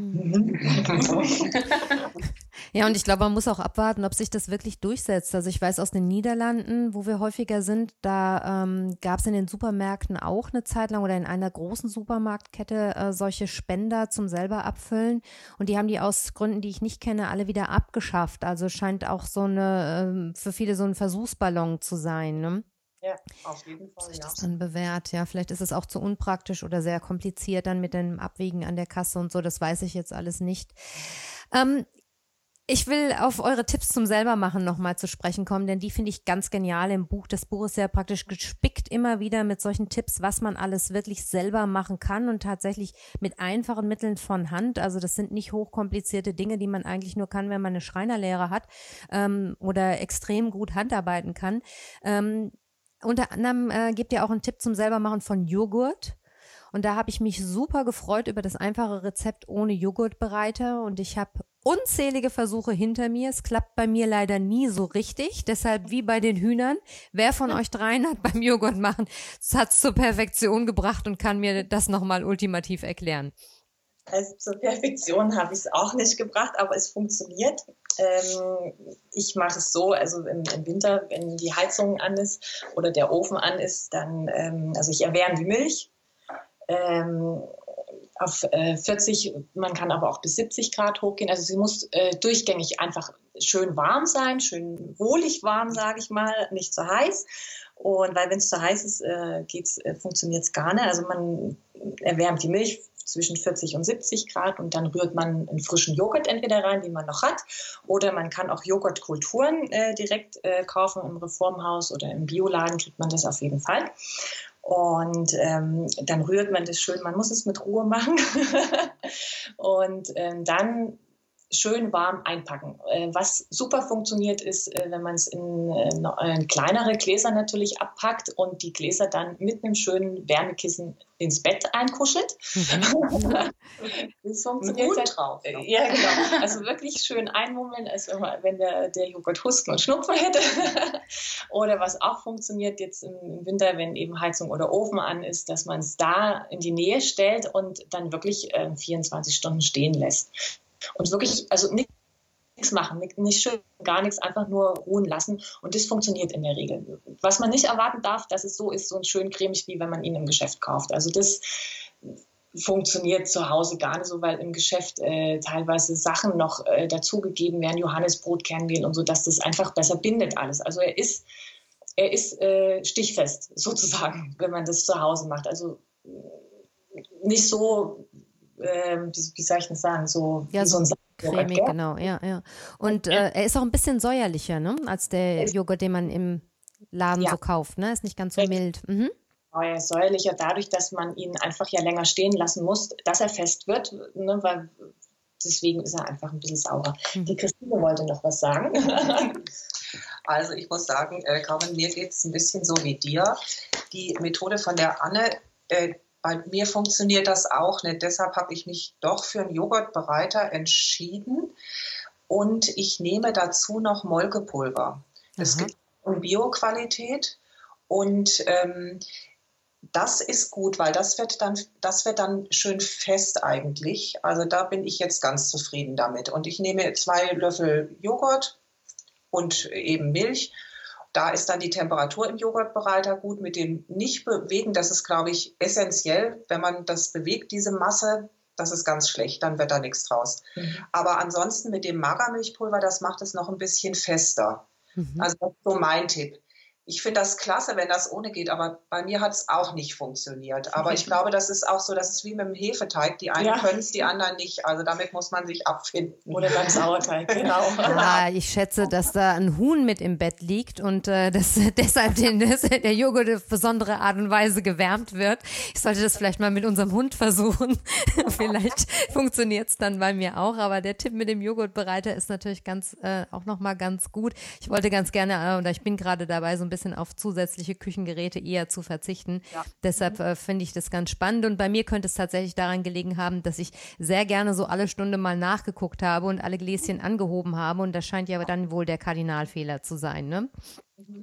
Ja, und ich glaube, man muss auch abwarten, ob sich das wirklich durchsetzt. Also ich weiß aus den Niederlanden, wo wir häufiger sind, da ähm, gab es in den Supermärkten auch eine Zeit lang oder in einer großen Supermarktkette äh, solche Spender zum selber abfüllen. Und die haben die aus Gründen, die ich nicht kenne, alle wieder abgeschafft. Also scheint auch so eine ähm, für viele so ein Versuchsballon zu sein. Ne? Ja, auf jeden Fall. Sich das dann bewährt, ja. Vielleicht ist es auch zu unpraktisch oder sehr kompliziert dann mit dem Abwägen an der Kasse und so. Das weiß ich jetzt alles nicht. Ähm, ich will auf eure Tipps zum selbermachen nochmal zu sprechen kommen, denn die finde ich ganz genial im Buch. Das Buch ist ja praktisch gespickt immer wieder mit solchen Tipps, was man alles wirklich selber machen kann und tatsächlich mit einfachen Mitteln von Hand. Also das sind nicht hochkomplizierte Dinge, die man eigentlich nur kann, wenn man eine Schreinerlehre hat ähm, oder extrem gut Handarbeiten kann. Ähm, unter anderem äh, gibt ihr auch einen Tipp zum selbermachen von Joghurt. Und da habe ich mich super gefreut über das einfache Rezept ohne Joghurtbereiter. Und ich habe unzählige Versuche hinter mir. Es klappt bei mir leider nie so richtig. Deshalb wie bei den Hühnern. Wer von euch dreien hat beim Joghurt machen, hat es zur Perfektion gebracht und kann mir das nochmal ultimativ erklären? Also zur Perfektion habe ich es auch nicht gebracht, aber es funktioniert. Ähm, ich mache es so, also im, im, Winter, wenn die Heizung an ist oder der Ofen an ist, dann, ähm, also ich erwärme die Milch, ähm, auf äh, 40, man kann aber auch bis 70 Grad hochgehen. Also sie muss äh, durchgängig einfach schön warm sein, schön wohlig warm, sage ich mal, nicht zu heiß. Und weil wenn es zu heiß ist, äh, äh, funktioniert es gar nicht. Also man erwärmt die Milch zwischen 40 und 70 Grad und dann rührt man einen frischen Joghurt entweder rein, den man noch hat, oder man kann auch Joghurtkulturen äh, direkt äh, kaufen im Reformhaus oder im Bioladen tut man das auf jeden Fall. Und ähm, dann rührt man das schön, man muss es mit Ruhe machen. und ähm, dann schön warm einpacken. Äh, was super funktioniert ist, äh, wenn man es in, äh, in, kleinere Gläser natürlich abpackt und die Gläser dann mit einem schönen Wärmekissen ins Bett einkuschelt. Mhm. das funktioniert sehr drauf. Ja, genau. Also wirklich schön einmummeln, als wenn der, der Joghurt Husten und Schnupfen hätte. oder was auch funktioniert jetzt im Winter, wenn eben Heizung oder Ofen an ist, dass man es da in die Nähe stellt und dann wirklich äh, 24 Stunden stehen lässt. Und wirklich, also nichts machen, nicht schön, gar nichts, einfach nur ruhen lassen. Und das funktioniert in der Regel. Was man nicht erwarten darf, dass es so ist, so schön cremig, wie wenn man ihn im Geschäft kauft. Also das funktioniert zu Hause gar nicht so, weil im Geschäft äh, teilweise Sachen noch äh, dazugegeben werden, Johannesbrot, Kernmehl und so, dass das einfach besser bindet alles. Also er ist, er ist äh, stichfest sozusagen, wenn man das zu Hause macht. Also nicht so äh, wie, wie, soll ich das sagen, so, ja, so, so ein cremig, genau, ja, ja. Und äh, er ist auch ein bisschen säuerlicher, ne, als der Joghurt, den man im Laden ja. so kauft, ne? Ist nicht ganz so mild. Mhm. Oh säuerlicher dadurch, dass man ihn einfach ja länger stehen lassen muss, dass er fest wird, ne, weil deswegen ist er einfach ein bisschen sauer. Mhm. Die Christine wollte noch was sagen. Also ich muss sagen, äh, Carmen, mir geht es ein bisschen so wie dir. Die Methode von der Anne, äh, bei mir funktioniert das auch nicht. Deshalb habe ich mich doch für einen Joghurtbereiter entschieden. Und ich nehme dazu noch Molkepulver. Es gibt um Bioqualität. Und ähm, das ist gut, weil das wird dann, das wird dann schön fest eigentlich. Also da bin ich jetzt ganz zufrieden damit. Und ich nehme zwei Löffel Joghurt und eben Milch. Da ist dann die Temperatur im Joghurtbereiter gut. Mit dem Nicht-Bewegen, das ist, glaube ich, essentiell. Wenn man das bewegt, diese Masse, das ist ganz schlecht, dann wird da nichts draus. Mhm. Aber ansonsten mit dem Magermilchpulver, das macht es noch ein bisschen fester. Mhm. Also das ist so mein Tipp ich finde das klasse, wenn das ohne geht, aber bei mir hat es auch nicht funktioniert. Aber ich glaube, das ist auch so, das ist wie mit dem Hefeteig. Die einen ja. können es, die anderen nicht. Also damit muss man sich abfinden. Oder beim Sauerteig, genau. Ja, ich schätze, dass da ein Huhn mit im Bett liegt und äh, dass deshalb den, dass der Joghurt auf besondere Art und Weise gewärmt wird. Ich sollte das vielleicht mal mit unserem Hund versuchen. vielleicht funktioniert es dann bei mir auch. Aber der Tipp mit dem Joghurtbereiter ist natürlich ganz äh, auch nochmal ganz gut. Ich wollte ganz gerne, äh, oder ich bin gerade dabei, so ein bisschen bisschen auf zusätzliche Küchengeräte eher zu verzichten. Ja. Deshalb äh, finde ich das ganz spannend. Und bei mir könnte es tatsächlich daran gelegen haben, dass ich sehr gerne so alle Stunde mal nachgeguckt habe und alle Gläschen angehoben habe. Und das scheint ja dann wohl der Kardinalfehler zu sein. Ne?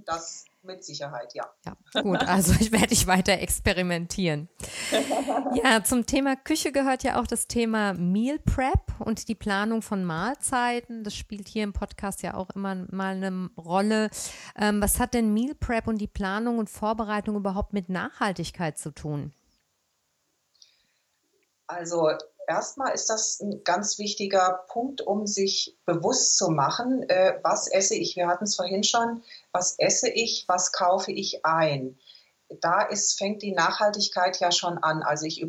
Das mit Sicherheit, ja. Ja, gut, also ich werde ich weiter experimentieren. Ja, zum Thema Küche gehört ja auch das Thema Meal Prep und die Planung von Mahlzeiten. Das spielt hier im Podcast ja auch immer mal eine Rolle. Ähm, was hat denn Meal Prep und die Planung und Vorbereitung überhaupt mit Nachhaltigkeit zu tun? Also erstmal ist das ein ganz wichtiger Punkt, um sich bewusst zu machen, äh, was esse ich. Wir hatten es vorhin schon, was esse ich, was kaufe ich ein. Da ist, fängt die Nachhaltigkeit ja schon an. Also ich,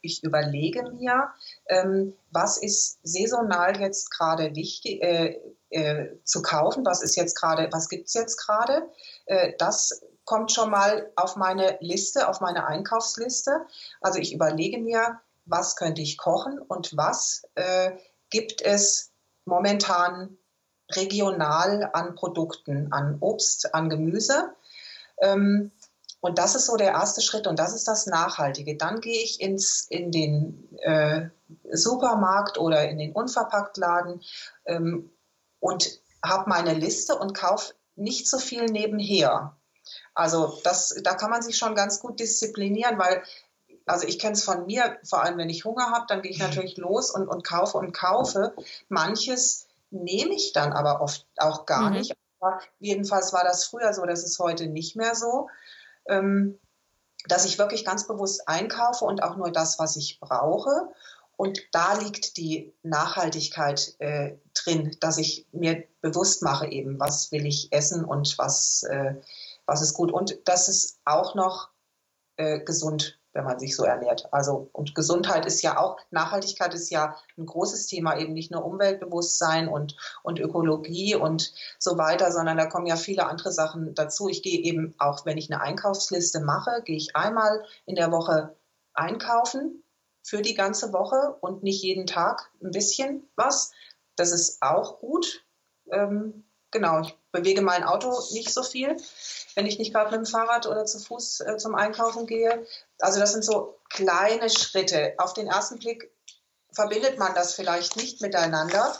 ich überlege mir, ähm, was ist saisonal jetzt gerade wichtig äh, äh, zu kaufen, was ist jetzt gerade, was gibt es jetzt gerade. Äh, das kommt schon mal auf meine Liste, auf meine Einkaufsliste. Also ich überlege mir, was könnte ich kochen und was äh, gibt es momentan regional an Produkten, an Obst, an Gemüse. Ähm, und das ist so der erste Schritt und das ist das Nachhaltige. Dann gehe ich ins, in den äh, Supermarkt oder in den Unverpacktladen ähm, und habe meine Liste und kaufe nicht so viel nebenher. Also das, da kann man sich schon ganz gut disziplinieren, weil also ich kenne es von mir, vor allem wenn ich Hunger habe, dann gehe ich mhm. natürlich los und, und kaufe und kaufe. Manches nehme ich dann aber oft auch gar mhm. nicht. Aber jedenfalls war das früher so, das ist heute nicht mehr so. Ähm, dass ich wirklich ganz bewusst einkaufe und auch nur das, was ich brauche. Und da liegt die Nachhaltigkeit äh, drin, dass ich mir bewusst mache, eben, was will ich essen und was, äh, was ist gut. Und dass es auch noch äh, gesund wenn man sich so ernährt. Also und Gesundheit ist ja auch, Nachhaltigkeit ist ja ein großes Thema, eben nicht nur Umweltbewusstsein und, und Ökologie und so weiter, sondern da kommen ja viele andere Sachen dazu. Ich gehe eben auch, wenn ich eine Einkaufsliste mache, gehe ich einmal in der Woche einkaufen für die ganze Woche und nicht jeden Tag ein bisschen was. Das ist auch gut. Ähm, genau, ich bewege mein Auto nicht so viel wenn ich nicht gerade mit dem Fahrrad oder zu Fuß äh, zum Einkaufen gehe. Also das sind so kleine Schritte. Auf den ersten Blick verbindet man das vielleicht nicht miteinander,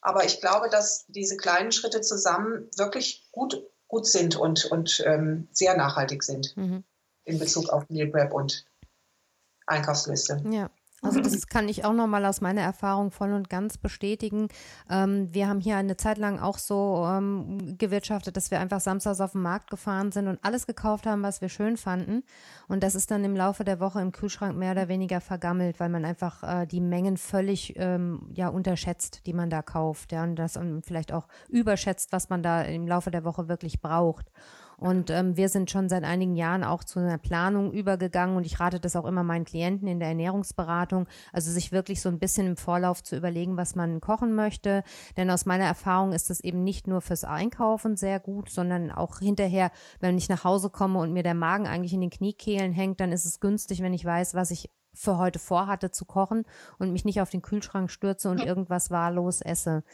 aber ich glaube, dass diese kleinen Schritte zusammen wirklich gut, gut sind und, und ähm, sehr nachhaltig sind mhm. in Bezug auf Meal Prep und Einkaufsliste. Ja. Also das kann ich auch nochmal aus meiner Erfahrung voll und ganz bestätigen. Ähm, wir haben hier eine Zeit lang auch so ähm, gewirtschaftet, dass wir einfach samstags auf den Markt gefahren sind und alles gekauft haben, was wir schön fanden. Und das ist dann im Laufe der Woche im Kühlschrank mehr oder weniger vergammelt, weil man einfach äh, die Mengen völlig ähm, ja, unterschätzt, die man da kauft. Ja, und das und vielleicht auch überschätzt, was man da im Laufe der Woche wirklich braucht. Und ähm, wir sind schon seit einigen Jahren auch zu einer Planung übergegangen und ich rate das auch immer meinen Klienten in der Ernährungsberatung, also sich wirklich so ein bisschen im Vorlauf zu überlegen, was man kochen möchte. Denn aus meiner Erfahrung ist das eben nicht nur fürs Einkaufen sehr gut, sondern auch hinterher, wenn ich nach Hause komme und mir der Magen eigentlich in den Kniekehlen hängt, dann ist es günstig, wenn ich weiß, was ich für heute vorhatte zu kochen und mich nicht auf den Kühlschrank stürze und irgendwas wahllos esse.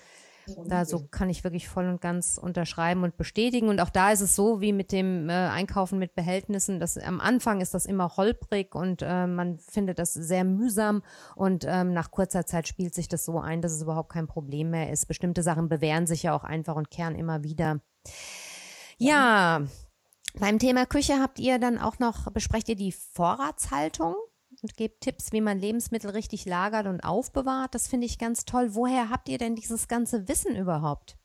Da so kann ich wirklich voll und ganz unterschreiben und bestätigen. Und auch da ist es so wie mit dem äh, Einkaufen mit Behältnissen. Dass am Anfang ist das immer holprig und äh, man findet das sehr mühsam. Und ähm, nach kurzer Zeit spielt sich das so ein, dass es überhaupt kein Problem mehr ist. Bestimmte Sachen bewähren sich ja auch einfach und kehren immer wieder. Ja, beim Thema Küche habt ihr dann auch noch, besprecht ihr die Vorratshaltung? Und gebt Tipps, wie man Lebensmittel richtig lagert und aufbewahrt. Das finde ich ganz toll. Woher habt ihr denn dieses ganze Wissen überhaupt?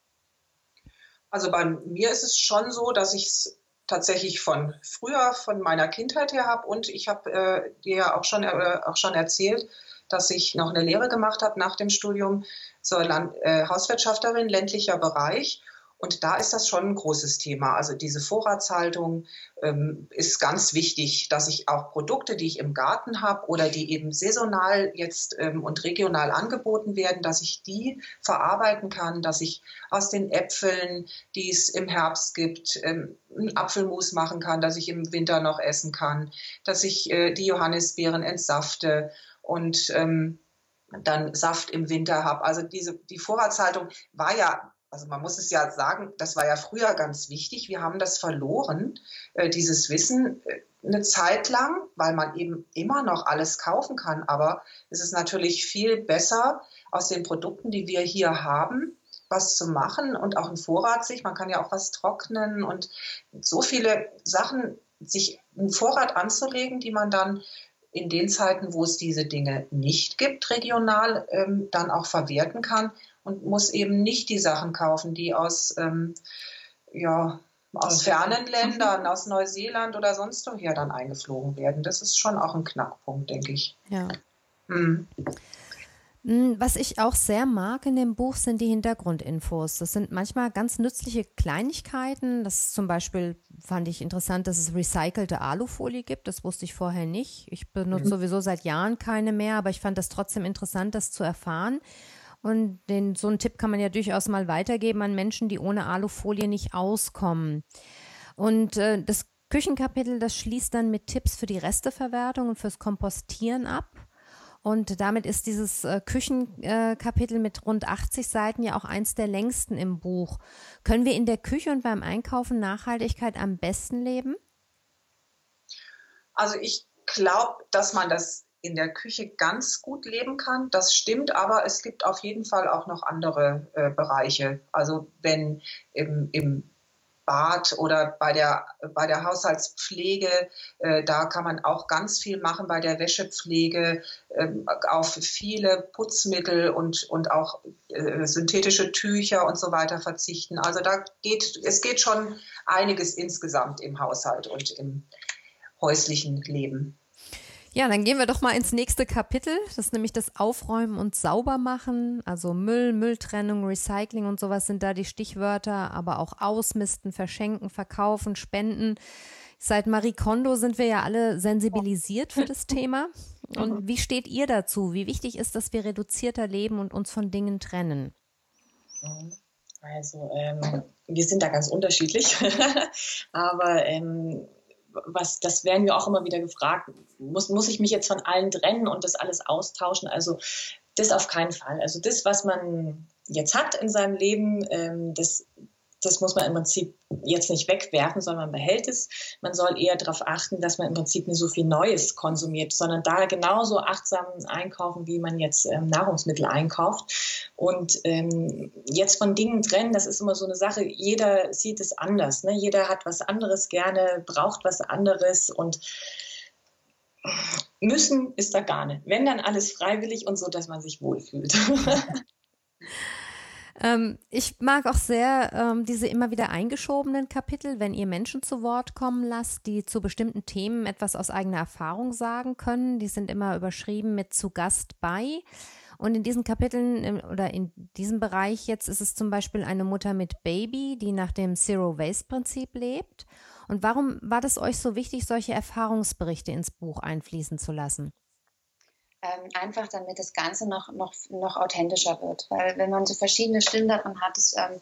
Also bei mir ist es schon so, dass ich es tatsächlich von früher, von meiner Kindheit her habe und ich habe äh, dir ja auch schon, äh, auch schon erzählt, dass ich noch eine Lehre gemacht habe nach dem Studium zur Land äh, Hauswirtschafterin ländlicher Bereich und da ist das schon ein großes Thema. Also diese Vorratshaltung ähm, ist ganz wichtig, dass ich auch Produkte, die ich im Garten habe oder die eben saisonal jetzt ähm, und regional angeboten werden, dass ich die verarbeiten kann, dass ich aus den Äpfeln, die es im Herbst gibt, ähm, einen Apfelmus machen kann, dass ich im Winter noch essen kann, dass ich äh, die Johannisbeeren entsafte und ähm, dann Saft im Winter habe. Also diese, die Vorratshaltung war ja also man muss es ja sagen, das war ja früher ganz wichtig. Wir haben das verloren, äh, dieses Wissen äh, eine Zeit lang, weil man eben immer noch alles kaufen kann. Aber es ist natürlich viel besser, aus den Produkten, die wir hier haben, was zu machen und auch ein Vorrat sich. Man kann ja auch was trocknen und so viele Sachen, sich einen Vorrat anzulegen, die man dann in den Zeiten, wo es diese Dinge nicht gibt, regional ähm, dann auch verwerten kann und muss eben nicht die Sachen kaufen, die aus, ähm, ja, aus fernen Ländern, aus Neuseeland oder sonst woher dann eingeflogen werden. Das ist schon auch ein Knackpunkt, denke ich. Ja. Hm. Hm. Was ich auch sehr mag in dem Buch sind die Hintergrundinfos. Das sind manchmal ganz nützliche Kleinigkeiten. Das zum Beispiel fand ich interessant, dass es recycelte Alufolie gibt. Das wusste ich vorher nicht. Ich benutze mhm. sowieso seit Jahren keine mehr, aber ich fand das trotzdem interessant, das zu erfahren. Und den, so einen Tipp kann man ja durchaus mal weitergeben an Menschen, die ohne Alufolie nicht auskommen. Und äh, das Küchenkapitel, das schließt dann mit Tipps für die Resteverwertung und fürs Kompostieren ab. Und damit ist dieses äh, Küchenkapitel äh, mit rund 80 Seiten ja auch eins der längsten im Buch. Können wir in der Küche und beim Einkaufen Nachhaltigkeit am besten leben? Also ich glaube, dass man das in der Küche ganz gut leben kann. Das stimmt, aber es gibt auf jeden Fall auch noch andere äh, Bereiche. Also wenn im, im Bad oder bei der, bei der Haushaltspflege, äh, da kann man auch ganz viel machen bei der Wäschepflege, äh, auf viele Putzmittel und, und auch äh, synthetische Tücher und so weiter verzichten. Also da geht, es geht schon einiges insgesamt im Haushalt und im häuslichen Leben. Ja, dann gehen wir doch mal ins nächste Kapitel. Das ist nämlich das Aufräumen und Saubermachen. Also Müll, Mülltrennung, Recycling und sowas sind da die Stichwörter, aber auch Ausmisten, Verschenken, Verkaufen, Spenden. Seit Marie Kondo sind wir ja alle sensibilisiert für das Thema. Und mhm. wie steht ihr dazu? Wie wichtig ist, dass wir reduzierter leben und uns von Dingen trennen? Also, ähm, wir sind da ganz unterschiedlich. aber ähm, was, das werden wir auch immer wieder gefragt, muss, muss ich mich jetzt von allen trennen und das alles austauschen? Also das auf keinen Fall. Also das, was man jetzt hat in seinem Leben, ähm, das, das muss man im Prinzip jetzt nicht wegwerfen, sondern man behält es. Man soll eher darauf achten, dass man im Prinzip nicht so viel Neues konsumiert, sondern da genauso achtsam einkaufen, wie man jetzt ähm, Nahrungsmittel einkauft. Und ähm, jetzt von Dingen trennen, das ist immer so eine Sache, jeder sieht es anders. Ne? Jeder hat was anderes gerne, braucht was anderes und müssen ist da gar nicht. Wenn dann alles freiwillig und so, dass man sich wohlfühlt. Ähm, ich mag auch sehr ähm, diese immer wieder eingeschobenen Kapitel, wenn ihr Menschen zu Wort kommen lasst, die zu bestimmten Themen etwas aus eigener Erfahrung sagen können. Die sind immer überschrieben mit zu Gast bei. Und in diesen Kapiteln oder in diesem Bereich jetzt ist es zum Beispiel eine Mutter mit Baby, die nach dem Zero-Waste-Prinzip lebt. Und warum war das euch so wichtig, solche Erfahrungsberichte ins Buch einfließen zu lassen? Ähm, einfach damit das Ganze noch, noch, noch authentischer wird. Weil wenn man so verschiedene Stimmen davon hat, ist, ähm,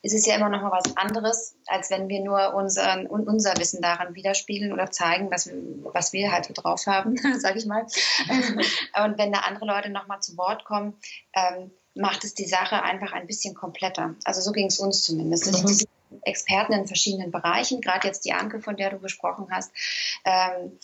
ist es ja immer noch mal was anderes, als wenn wir nur unseren, unser Wissen daran widerspiegeln oder zeigen, was wir, was wir halt so drauf haben, sage ich mal. Und wenn da andere Leute noch mal zu Wort kommen, ähm, macht es die Sache einfach ein bisschen kompletter. Also so ging es uns zumindest. Mhm. Experten in verschiedenen Bereichen. Gerade jetzt die Anke, von der du gesprochen hast, ähm,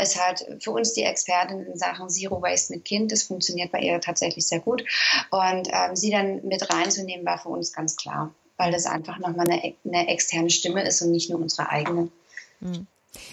ist halt für uns die Expertin in Sachen Zero Waste mit Kind. Das funktioniert bei ihr tatsächlich sehr gut. Und ähm, sie dann mit reinzunehmen, war für uns ganz klar, weil das einfach nochmal eine, eine externe Stimme ist und nicht nur unsere eigene. Hm.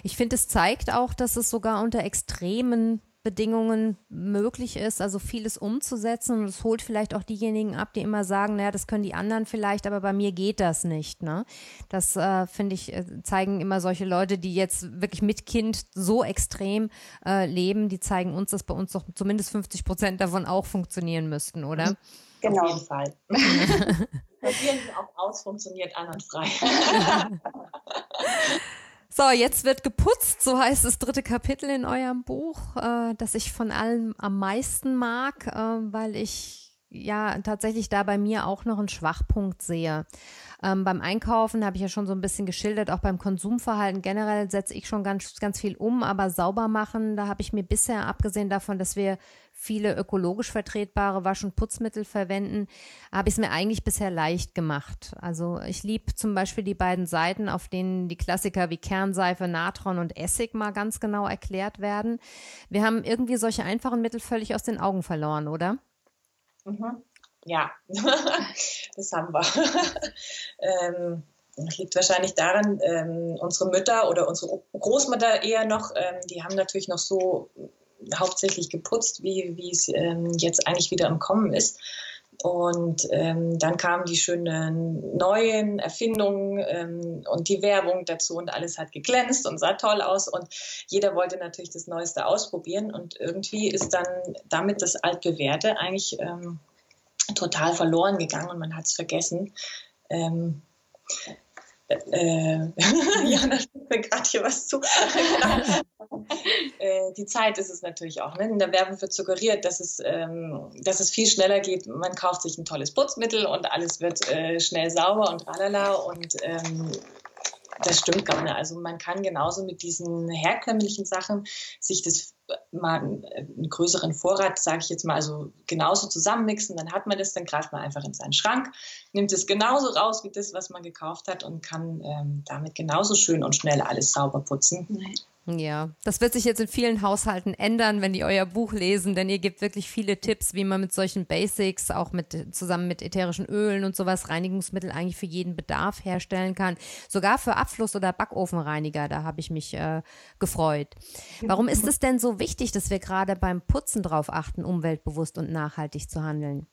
Ich finde, es zeigt auch, dass es sogar unter extremen Bedingungen möglich ist, also vieles umzusetzen. Und es holt vielleicht auch diejenigen ab, die immer sagen, naja, das können die anderen vielleicht, aber bei mir geht das nicht. Ne? Das äh, finde ich, äh, zeigen immer solche Leute, die jetzt wirklich mit Kind so extrem äh, leben, die zeigen uns, dass bei uns doch zumindest 50 Prozent davon auch funktionieren müssten, oder? Mhm. Genau. Auf jeden Fall. Probieren auch aus, funktioniert an und frei. So, jetzt wird geputzt, so heißt das dritte Kapitel in eurem Buch, äh, das ich von allem am meisten mag, äh, weil ich ja tatsächlich da bei mir auch noch einen Schwachpunkt sehe. Ähm, beim Einkaufen habe ich ja schon so ein bisschen geschildert, auch beim Konsumverhalten generell setze ich schon ganz, ganz viel um, aber sauber machen, da habe ich mir bisher, abgesehen davon, dass wir viele ökologisch vertretbare Wasch- und Putzmittel verwenden, habe ich es mir eigentlich bisher leicht gemacht. Also ich liebe zum Beispiel die beiden Seiten, auf denen die Klassiker wie Kernseife, Natron und Essig mal ganz genau erklärt werden. Wir haben irgendwie solche einfachen Mittel völlig aus den Augen verloren, oder? Mhm. Ja, das haben wir. ähm, das liegt wahrscheinlich daran, ähm, unsere Mütter oder unsere Großmutter eher noch, ähm, die haben natürlich noch so hauptsächlich geputzt, wie, wie es ähm, jetzt eigentlich wieder im Kommen ist. Und ähm, dann kamen die schönen neuen Erfindungen ähm, und die Werbung dazu und alles hat geglänzt und sah toll aus und jeder wollte natürlich das Neueste ausprobieren und irgendwie ist dann damit das altbewährte eigentlich ähm, total verloren gegangen und man hat es vergessen. Ähm, äh, ja, da steht mir gerade hier was zu. äh, die Zeit ist es natürlich auch. Ne? In der Werbung wird suggeriert, dass es, ähm, dass es viel schneller geht. Man kauft sich ein tolles Putzmittel und alles wird äh, schnell sauber und tralala. Und ähm, das stimmt gar nicht. Also man kann genauso mit diesen herkömmlichen Sachen sich das mal einen größeren Vorrat, sage ich jetzt mal, also genauso zusammenmixen, dann hat man das, dann greift man einfach in seinen Schrank, nimmt es genauso raus wie das, was man gekauft hat und kann ähm, damit genauso schön und schnell alles sauber putzen. Ja, das wird sich jetzt in vielen Haushalten ändern, wenn die euer Buch lesen, denn ihr gebt wirklich viele Tipps, wie man mit solchen Basics, auch mit zusammen mit ätherischen Ölen und sowas Reinigungsmittel eigentlich für jeden Bedarf herstellen kann. Sogar für Abfluss- oder Backofenreiniger, da habe ich mich äh, gefreut. Warum ist es denn so wichtig, dass wir gerade beim Putzen darauf achten, umweltbewusst und nachhaltig zu handeln?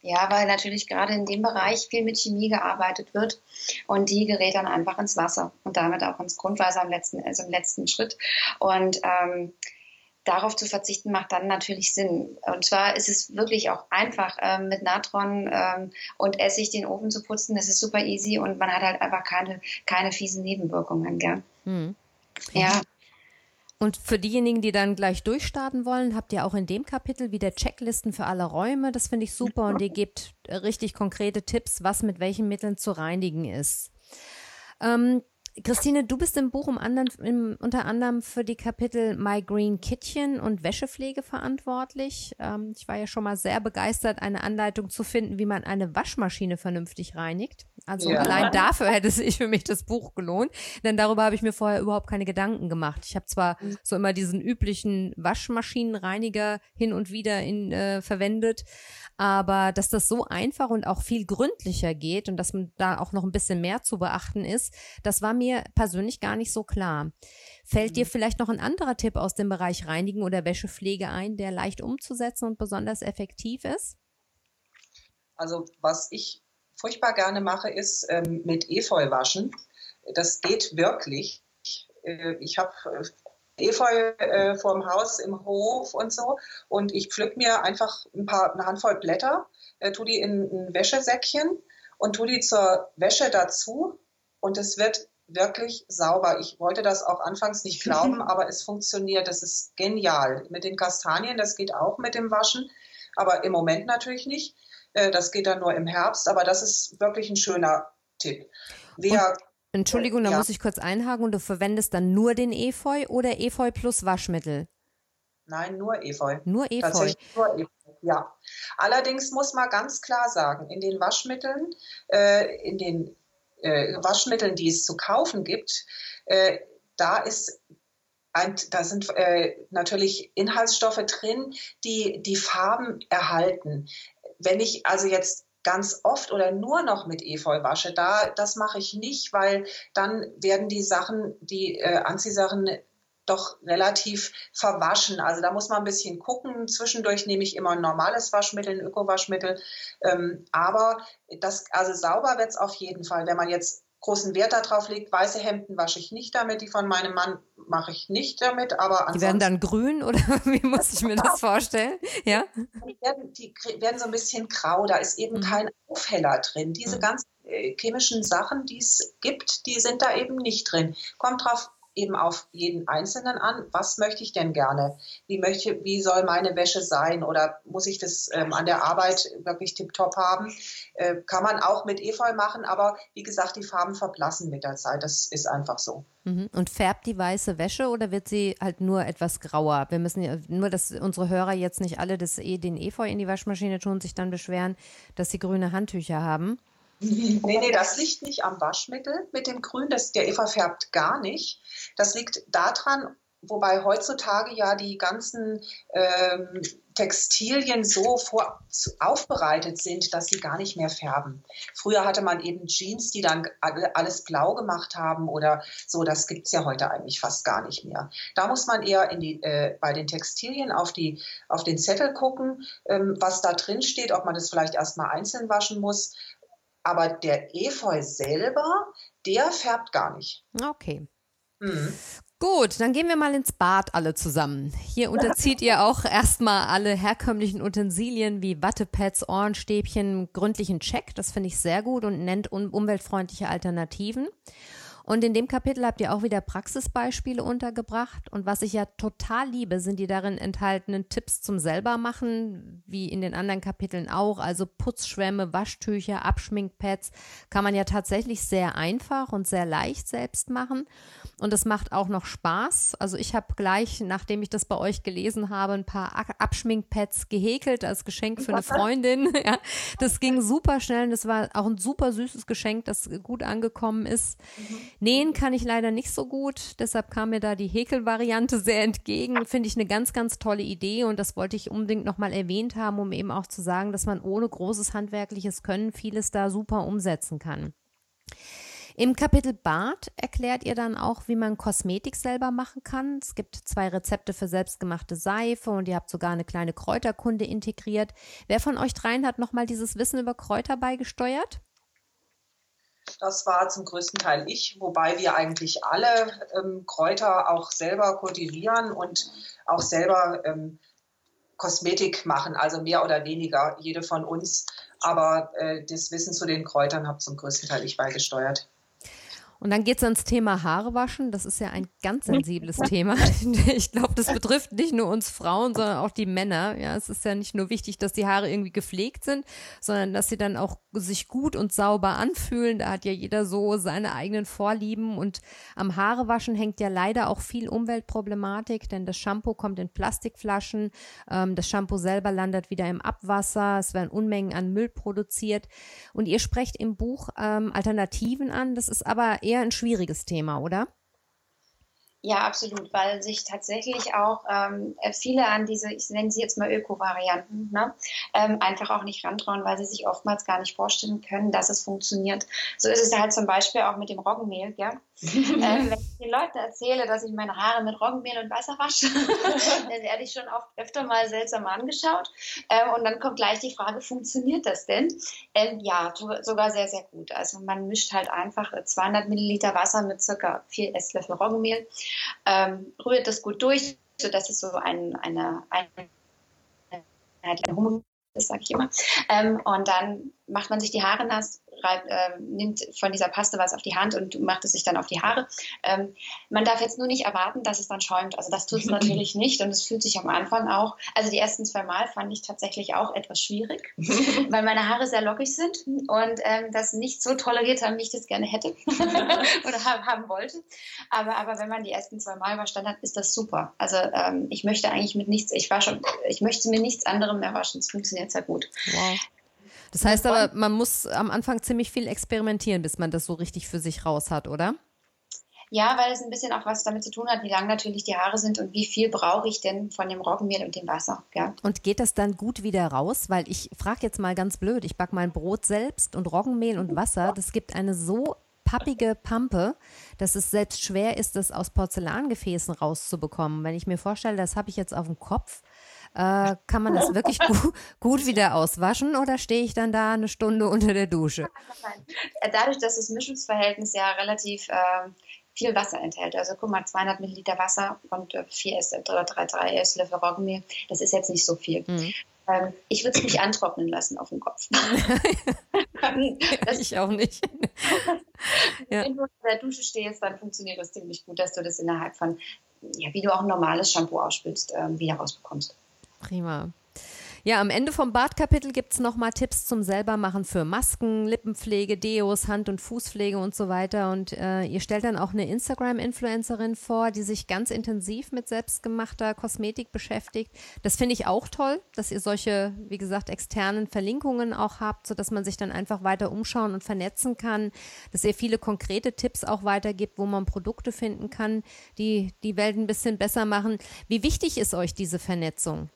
Ja, weil natürlich gerade in dem Bereich viel mit Chemie gearbeitet wird und die gerät dann einfach ins Wasser und damit auch ins Grundwasser im letzten, also im letzten Schritt. Und ähm, darauf zu verzichten macht dann natürlich Sinn. Und zwar ist es wirklich auch einfach, ähm, mit Natron ähm, und Essig den Ofen zu putzen. Das ist super easy und man hat halt einfach keine, keine fiesen Nebenwirkungen. Gell? Hm. Ja. Und für diejenigen, die dann gleich durchstarten wollen, habt ihr auch in dem Kapitel wieder Checklisten für alle Räume. Das finde ich super und ihr gebt richtig konkrete Tipps, was mit welchen Mitteln zu reinigen ist. Ähm, Christine, du bist im Buch um anderen, im, unter anderem für die Kapitel My Green Kitchen und Wäschepflege verantwortlich. Ähm, ich war ja schon mal sehr begeistert, eine Anleitung zu finden, wie man eine Waschmaschine vernünftig reinigt. Also ja. allein dafür hätte sich für mich das Buch gelohnt, denn darüber habe ich mir vorher überhaupt keine Gedanken gemacht. Ich habe zwar mhm. so immer diesen üblichen Waschmaschinenreiniger hin und wieder in, äh, verwendet, aber dass das so einfach und auch viel gründlicher geht und dass man da auch noch ein bisschen mehr zu beachten ist, das war mir persönlich gar nicht so klar. Fällt mhm. dir vielleicht noch ein anderer Tipp aus dem Bereich Reinigen oder Wäschepflege ein, der leicht umzusetzen und besonders effektiv ist? Also was ich furchtbar gerne mache, ist ähm, mit Efeu waschen. Das geht wirklich. Äh, ich habe äh, Efeu äh, vorm Haus im Hof und so. Und ich pflück mir einfach ein paar, eine Handvoll Blätter, äh, tu die in ein Wäschesäckchen und tu die zur Wäsche dazu. Und es wird wirklich sauber. Ich wollte das auch anfangs nicht glauben, aber es funktioniert. Das ist genial. Mit den Kastanien, das geht auch mit dem Waschen, aber im Moment natürlich nicht. Äh, das geht dann nur im Herbst, aber das ist wirklich ein schöner Tipp. Wer, und, Entschuldigung, da ja. muss ich kurz einhaken. Und du verwendest dann nur den Efeu oder Efeu plus Waschmittel? Nein, nur Efeu. Nur Efeu. Tatsächlich nur Efeu. Ja, allerdings muss man ganz klar sagen, in den Waschmitteln, äh, in den äh, Waschmitteln, die es zu kaufen gibt, äh, da ist da sind äh, natürlich Inhaltsstoffe drin, die die Farben erhalten. Wenn ich also jetzt ganz oft oder nur noch mit Efeu wasche, da das mache ich nicht, weil dann werden die Sachen, die äh, Anziehsachen doch relativ verwaschen. Also da muss man ein bisschen gucken. Zwischendurch nehme ich immer ein normales Waschmittel, ein Ökowaschmittel. Ähm, aber das, also sauber wird es auf jeden Fall. Wenn man jetzt großen Wert darauf legt, weiße Hemden wasche ich nicht damit, die von meinem Mann mache ich nicht damit, aber Die werden dann grün oder wie muss ich mir das vorstellen? Ja? Die werden, die werden so ein bisschen grau, da ist eben mhm. kein Aufheller drin. Diese mhm. ganzen äh, chemischen Sachen, die es gibt, die sind da eben nicht drin. Kommt drauf eben auf jeden Einzelnen an, was möchte ich denn gerne? Wie, möchte, wie soll meine Wäsche sein? Oder muss ich das ähm, an der Arbeit wirklich tiptop haben? Äh, kann man auch mit Efeu machen, aber wie gesagt, die Farben verblassen mit der Zeit. Das ist einfach so. Mhm. Und färbt die weiße Wäsche oder wird sie halt nur etwas grauer? Wir müssen ja, nur, dass unsere Hörer jetzt nicht alle das, den Efeu in die Waschmaschine tun, sich dann beschweren, dass sie grüne Handtücher haben. Nee, nee, das liegt nicht am Waschmittel mit dem Grün. Das, der Eva färbt gar nicht. Das liegt daran, wobei heutzutage ja die ganzen ähm, Textilien so vor, aufbereitet sind, dass sie gar nicht mehr färben. Früher hatte man eben Jeans, die dann alles blau gemacht haben oder so. Das gibt es ja heute eigentlich fast gar nicht mehr. Da muss man eher die, äh, bei den Textilien auf, die, auf den Zettel gucken, ähm, was da drin steht, ob man das vielleicht erstmal einzeln waschen muss aber der Efeu selber, der färbt gar nicht. Okay. Mhm. Gut, dann gehen wir mal ins Bad alle zusammen. Hier unterzieht ihr auch erstmal alle herkömmlichen Utensilien wie Wattepads, Ohrenstäbchen gründlichen Check. Das finde ich sehr gut und nennt um umweltfreundliche Alternativen. Und in dem Kapitel habt ihr auch wieder Praxisbeispiele untergebracht. Und was ich ja total liebe, sind die darin enthaltenen Tipps zum Selbermachen, wie in den anderen Kapiteln auch. Also Putzschwämme, Waschtücher, Abschminkpads kann man ja tatsächlich sehr einfach und sehr leicht selbst machen. Und es macht auch noch Spaß. Also ich habe gleich, nachdem ich das bei euch gelesen habe, ein paar Abschminkpads gehäkelt als Geschenk für eine Freundin. ja, das ging super schnell und das war auch ein super süßes Geschenk, das gut angekommen ist. Mhm. Nähen kann ich leider nicht so gut, deshalb kam mir da die Häkelvariante sehr entgegen. Finde ich eine ganz, ganz tolle Idee und das wollte ich unbedingt nochmal erwähnt haben, um eben auch zu sagen, dass man ohne großes handwerkliches Können vieles da super umsetzen kann. Im Kapitel Bart erklärt ihr dann auch, wie man Kosmetik selber machen kann. Es gibt zwei Rezepte für selbstgemachte Seife und ihr habt sogar eine kleine Kräuterkunde integriert. Wer von euch dreien hat nochmal dieses Wissen über Kräuter beigesteuert? Das war zum größten Teil ich, wobei wir eigentlich alle ähm, Kräuter auch selber kultivieren und auch selber ähm, Kosmetik machen, also mehr oder weniger, jede von uns. Aber äh, das Wissen zu den Kräutern habe zum größten Teil ich beigesteuert. Und dann geht es ans Thema Haare waschen. Das ist ja ein ganz sensibles Thema. Ich glaube, das betrifft nicht nur uns Frauen, sondern auch die Männer. Ja, es ist ja nicht nur wichtig, dass die Haare irgendwie gepflegt sind, sondern dass sie dann auch sich gut und sauber anfühlen. Da hat ja jeder so seine eigenen Vorlieben. Und am Haarewaschen hängt ja leider auch viel Umweltproblematik, denn das Shampoo kommt in Plastikflaschen. Ähm, das Shampoo selber landet wieder im Abwasser. Es werden Unmengen an Müll produziert. Und ihr sprecht im Buch ähm, Alternativen an. Das ist aber eher ein schwieriges Thema, oder? Ja, absolut, weil sich tatsächlich auch ähm, viele an diese, ich nenne sie jetzt mal Öko-Varianten, ne, ähm, einfach auch nicht rantrauen, weil sie sich oftmals gar nicht vorstellen können, dass es funktioniert. So ist es halt zum Beispiel auch mit dem Roggenmehl, ja. ähm, wenn ich den Leuten erzähle, dass ich meine Haare mit Roggenmehl und Wasser wasche, dann werde ich schon oft öfter mal seltsam angeschaut. Ähm, und dann kommt gleich die Frage, funktioniert das denn? Ähm, ja, sogar sehr, sehr gut. Also man mischt halt einfach 200 Milliliter Wasser mit circa vier Esslöffel Roggenmehl ähm, rührt das gut durch, sodass es so ein, eine, eine, eine, eine das sage ich immer. Ähm, und dann macht man sich die Haare nass, äh, nimmt von dieser Paste was auf die Hand und macht es sich dann auf die Haare. Ähm, man darf jetzt nur nicht erwarten, dass es dann schäumt. Also das tut es natürlich nicht und es fühlt sich am Anfang auch, also die ersten zwei Mal fand ich tatsächlich auch etwas schwierig, weil meine Haare sehr lockig sind und ähm, das nicht so toleriert haben, wie ich das gerne hätte oder haben wollte. Aber, aber wenn man die ersten zwei Mal überstanden hat, ist das super. Also ähm, ich möchte eigentlich mit nichts, ich war schon, ich möchte mir nichts anderem mehr waschen. Es funktioniert sehr gut. Wow. Das heißt aber, man muss am Anfang ziemlich viel experimentieren, bis man das so richtig für sich raus hat, oder? Ja, weil es ein bisschen auch was damit zu tun hat, wie lang natürlich die Haare sind und wie viel brauche ich denn von dem Roggenmehl und dem Wasser. Ja. Und geht das dann gut wieder raus? Weil ich frage jetzt mal ganz blöd, ich backe mein Brot selbst und Roggenmehl und Wasser, das gibt eine so pappige Pampe, dass es selbst schwer ist, das aus Porzellangefäßen rauszubekommen. Wenn ich mir vorstelle, das habe ich jetzt auf dem Kopf, äh, kann man das wirklich gut, gut wieder auswaschen oder stehe ich dann da eine Stunde unter der Dusche? Dadurch, dass das Mischungsverhältnis ja relativ äh, viel Wasser enthält. Also guck mal, 200 Milliliter Wasser und äh, 4 Esslöffel oder 3, 3 Esslöffel Roggenmehl. Das ist jetzt nicht so viel. Mhm. Ähm, ich würde es nicht antrocknen lassen auf dem Kopf. das, ich auch nicht. ja. Wenn du unter der Dusche stehst, dann funktioniert das ziemlich gut, dass du das innerhalb von, ja, wie du auch ein normales Shampoo ausspülst, ähm, wieder rausbekommst. Prima. Ja, am Ende vom Badkapitel gibt es nochmal Tipps zum Selbermachen für Masken, Lippenpflege, Deos, Hand- und Fußpflege und so weiter. Und äh, ihr stellt dann auch eine Instagram-Influencerin vor, die sich ganz intensiv mit selbstgemachter Kosmetik beschäftigt. Das finde ich auch toll, dass ihr solche, wie gesagt, externen Verlinkungen auch habt, sodass man sich dann einfach weiter umschauen und vernetzen kann, dass ihr viele konkrete Tipps auch weitergibt, wo man Produkte finden kann, die die Welt ein bisschen besser machen. Wie wichtig ist euch diese Vernetzung?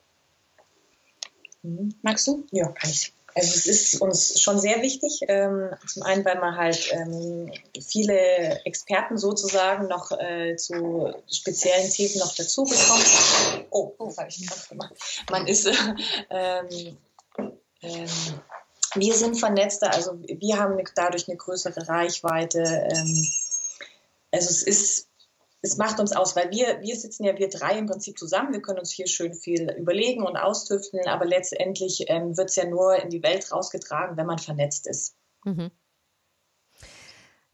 Mhm. Magst du? Ja, kann ich. Also es ist uns schon sehr wichtig. Ähm, zum einen, weil man halt ähm, viele Experten sozusagen noch äh, zu speziellen Themen noch dazu bekommt. Oh, oh, habe ich gerade gemacht. Man ist, äh, ähm, ähm, wir sind vernetzter, also wir haben dadurch eine größere Reichweite. Ähm, also es ist es macht uns aus, weil wir, wir sitzen ja wir drei im Prinzip zusammen. Wir können uns hier schön viel überlegen und austüfteln, aber letztendlich ähm, wird es ja nur in die Welt rausgetragen, wenn man vernetzt ist. Mhm.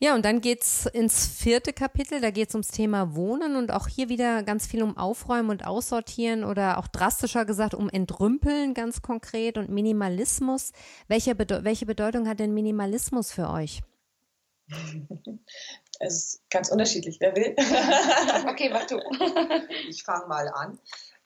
Ja, und dann geht es ins vierte Kapitel, da geht es ums Thema Wohnen und auch hier wieder ganz viel um Aufräumen und Aussortieren oder auch drastischer gesagt um Entrümpeln ganz konkret und Minimalismus. Welche, Bede welche Bedeutung hat denn Minimalismus für euch? Es ist ganz unterschiedlich, wer will. okay, mach du. ich fange mal an.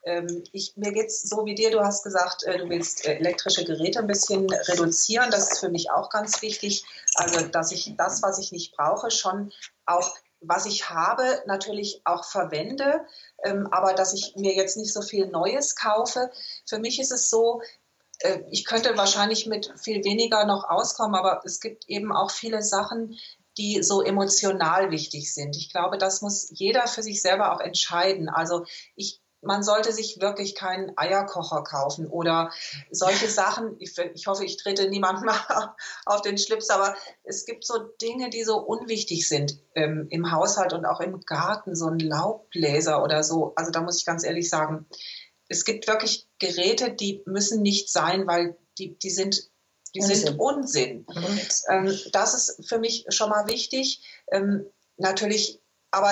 Ähm, ich, mir geht es so wie dir, du hast gesagt, äh, du willst elektrische Geräte ein bisschen reduzieren. Das ist für mich auch ganz wichtig. Also, dass ich das, was ich nicht brauche, schon auch, was ich habe, natürlich auch verwende, ähm, aber dass ich mir jetzt nicht so viel Neues kaufe. Für mich ist es so, äh, ich könnte wahrscheinlich mit viel weniger noch auskommen, aber es gibt eben auch viele Sachen, die so emotional wichtig sind. Ich glaube, das muss jeder für sich selber auch entscheiden. Also ich, man sollte sich wirklich keinen Eierkocher kaufen oder solche Sachen. Ich, ich hoffe, ich trete niemandem auf den Schlips, aber es gibt so Dinge, die so unwichtig sind ähm, im Haushalt und auch im Garten, so ein Laubbläser oder so. Also da muss ich ganz ehrlich sagen, es gibt wirklich Geräte, die müssen nicht sein, weil die, die sind die Unsinn. sind Unsinn. Mhm. Ähm, das ist für mich schon mal wichtig. Ähm, natürlich, aber